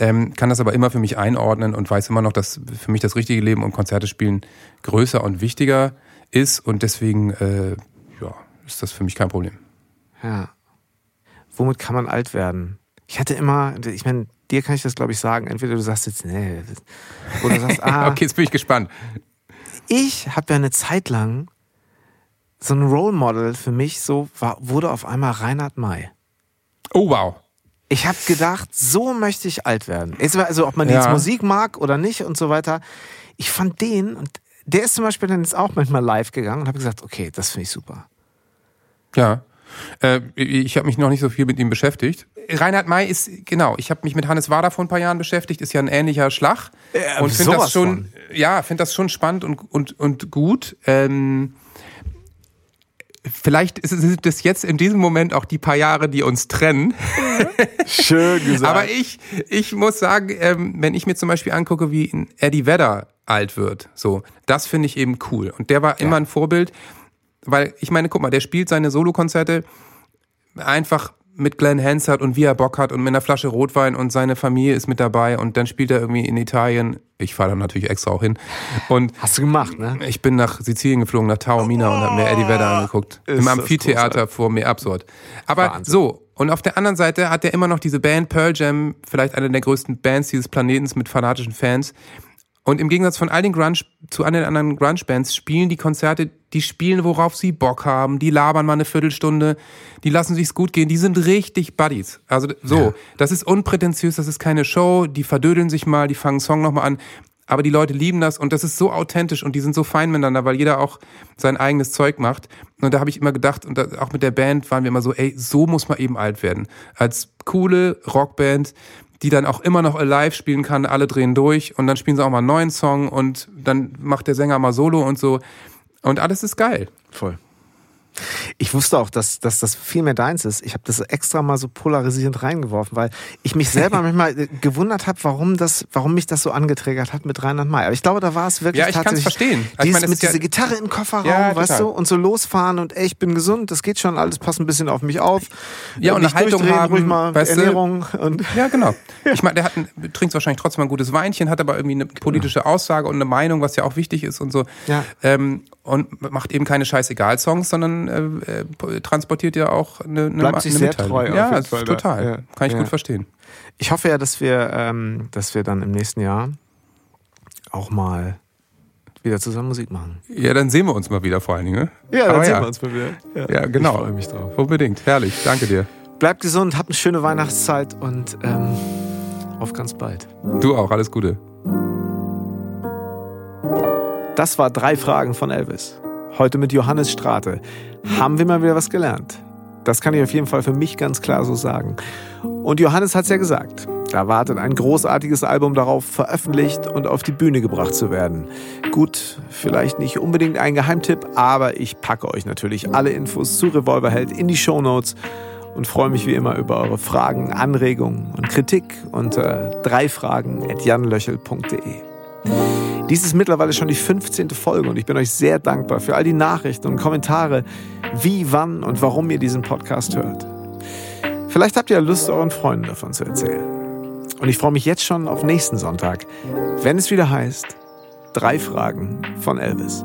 Ähm, kann das aber immer für mich einordnen und weiß immer noch, dass für mich das richtige Leben und Konzerte spielen größer und wichtiger ist und deswegen äh, ja, ist das für mich kein Problem. Ja. Womit kann man alt werden? Ich hatte immer, ich meine, dir kann ich das, glaube ich, sagen. Entweder du sagst jetzt, nee, oder du sagst, ah, Okay, jetzt bin ich gespannt. ich habe ja eine Zeit lang so ein Role Model für mich so war, wurde auf einmal Reinhard May. Oh wow. Ich habe gedacht, so möchte ich alt werden. Also ob man Ja. jetzt Musik mag oder nicht und so weiter. Ich fand den und der ist zum Beispiel dann jetzt auch manchmal live gegangen und habe gesagt, okay, das finde ich super. Ja. Äh, ich habe mich noch nicht so viel mit ihm beschäftigt. Reinhard May ist, genau, ich habe mich mit Hannes Wader vor ein paar Jahren beschäftigt, ist ja ein ähnlicher Schlag. Ja, und finde das schon, ja, finde das schon spannend und, und, und gut. Ähm, vielleicht ist es- sind es jetzt in diesem Moment auch die paar Jahre, die uns trennen. Schön gesagt. Aber ich, ich muss sagen, ähm, wenn ich mir zum Beispiel angucke, wie ein Eddie Vedder alt wird, so, das finde ich eben cool. Und der war immer ein Vorbild, weil ich meine, guck mal, der spielt seine Solokonzerte einfach mit Glenn Hansard und wie er Bock hat und mit einer Flasche Rotwein und seine Familie ist mit dabei und dann spielt er irgendwie in Italien. Ich fahre da natürlich extra auch hin. Und Hast du gemacht, ne? ich bin nach Sizilien geflogen, nach Taormina und habe mir Eddie Vedder angeguckt. Ist Im Amphitheater vor mir, absurd. Aber Wahnsinn. so, und auf der anderen Seite hat er immer noch diese Band Pearl Jam, vielleicht eine der größten Bands dieses Planetens mit fanatischen Fans. Und im Gegensatz von all den Grunge, zu all den anderen Grunge-Bands spielen die Konzerte, die spielen, worauf sie Bock haben, die labern mal eine Viertelstunde, die lassen sich's gut gehen, die sind richtig Buddies. Also so, das ist unprätentiös, das ist keine Show, die verdödeln sich mal, die fangen einen Song nochmal an. Aber die Leute lieben das. Und das ist so authentisch. Und die sind so fein miteinander, weil jeder auch sein eigenes Zeug macht. Und da habe ich immer gedacht, und auch mit der Band waren wir immer so, ey, so muss man eben alt werden. Als coole Rockband, die dann auch immer noch live spielen kann, alle drehen durch und dann spielen sie auch mal einen neuen Song und dann macht der Sänger mal Solo und so. Und alles ist geil. Voll. Ich wusste auch, dass, dass das viel mehr deins ist. Ich habe das extra mal so polarisierend reingeworfen, weil ich mich selber manchmal äh, gewundert habe, warum das, warum mich das so angeträgert hat mit Reinhard May. Aber ich glaube, da war es wirklich Ja, ich tatsächlich verstehen. Also ich Dieses, meine, mit ja- dieser Gitarre im Kofferraum, Ja, weißt total. du, und so losfahren und ey, ich bin gesund, das geht schon, alles passt ein bisschen auf mich auf. Ja, und nicht eine Haltung haben, ruhig mal weißt du? Ernährung und Ja, genau. Ich meine, der hat ein, trinkt wahrscheinlich trotzdem mal ein gutes Weinchen, hat aber irgendwie eine politische Aussage und eine Meinung, was ja auch wichtig ist und so. Ja. Ähm, und macht eben keine Scheißegal-Songs, sondern äh, äh, transportiert ja auch eine, eine, Bleibt sich eine sehr Mitteilung. treu auf Ja, jeden Fall da. total. Ja. Kann ich Ja. gut verstehen. Ich hoffe ja, dass wir, ähm, dass wir dann im nächsten Jahr auch mal wieder zusammen Musik machen. Ja, dann sehen wir uns mal wieder vor allen Dingen. ne? Ja, dann Aber sehen ja. wir uns mal wieder. Ja, genau. Ich freue mich drauf. Unbedingt. Herrlich. Danke dir. Bleibt gesund, habt eine schöne Weihnachtszeit und ähm, auf ganz bald. Du auch. Alles Gute. Das war drei Fragen von Elvis. Heute mit Johannes Strate. Haben wir mal wieder was gelernt? Das kann ich auf jeden Fall für mich ganz klar so sagen. Und Johannes hat es ja gesagt. Da wartet ein großartiges Album darauf, veröffentlicht und auf die Bühne gebracht zu werden. Gut, vielleicht nicht unbedingt ein Geheimtipp, aber ich packe euch natürlich alle Infos zu Revolverheld in die Shownotes und freue mich wie immer über eure Fragen, Anregungen und Kritik unter dreifragen.janlöchel.de. Dies ist mittlerweile schon die 15. Folge und ich bin euch sehr dankbar für all die Nachrichten und Kommentare, wie, wann und warum ihr diesen Podcast hört. Vielleicht habt ihr Lust, euren Freunden davon zu erzählen. Und ich freue mich jetzt schon auf nächsten Sonntag, wenn es wieder heißt, drei Fragen von Elvis.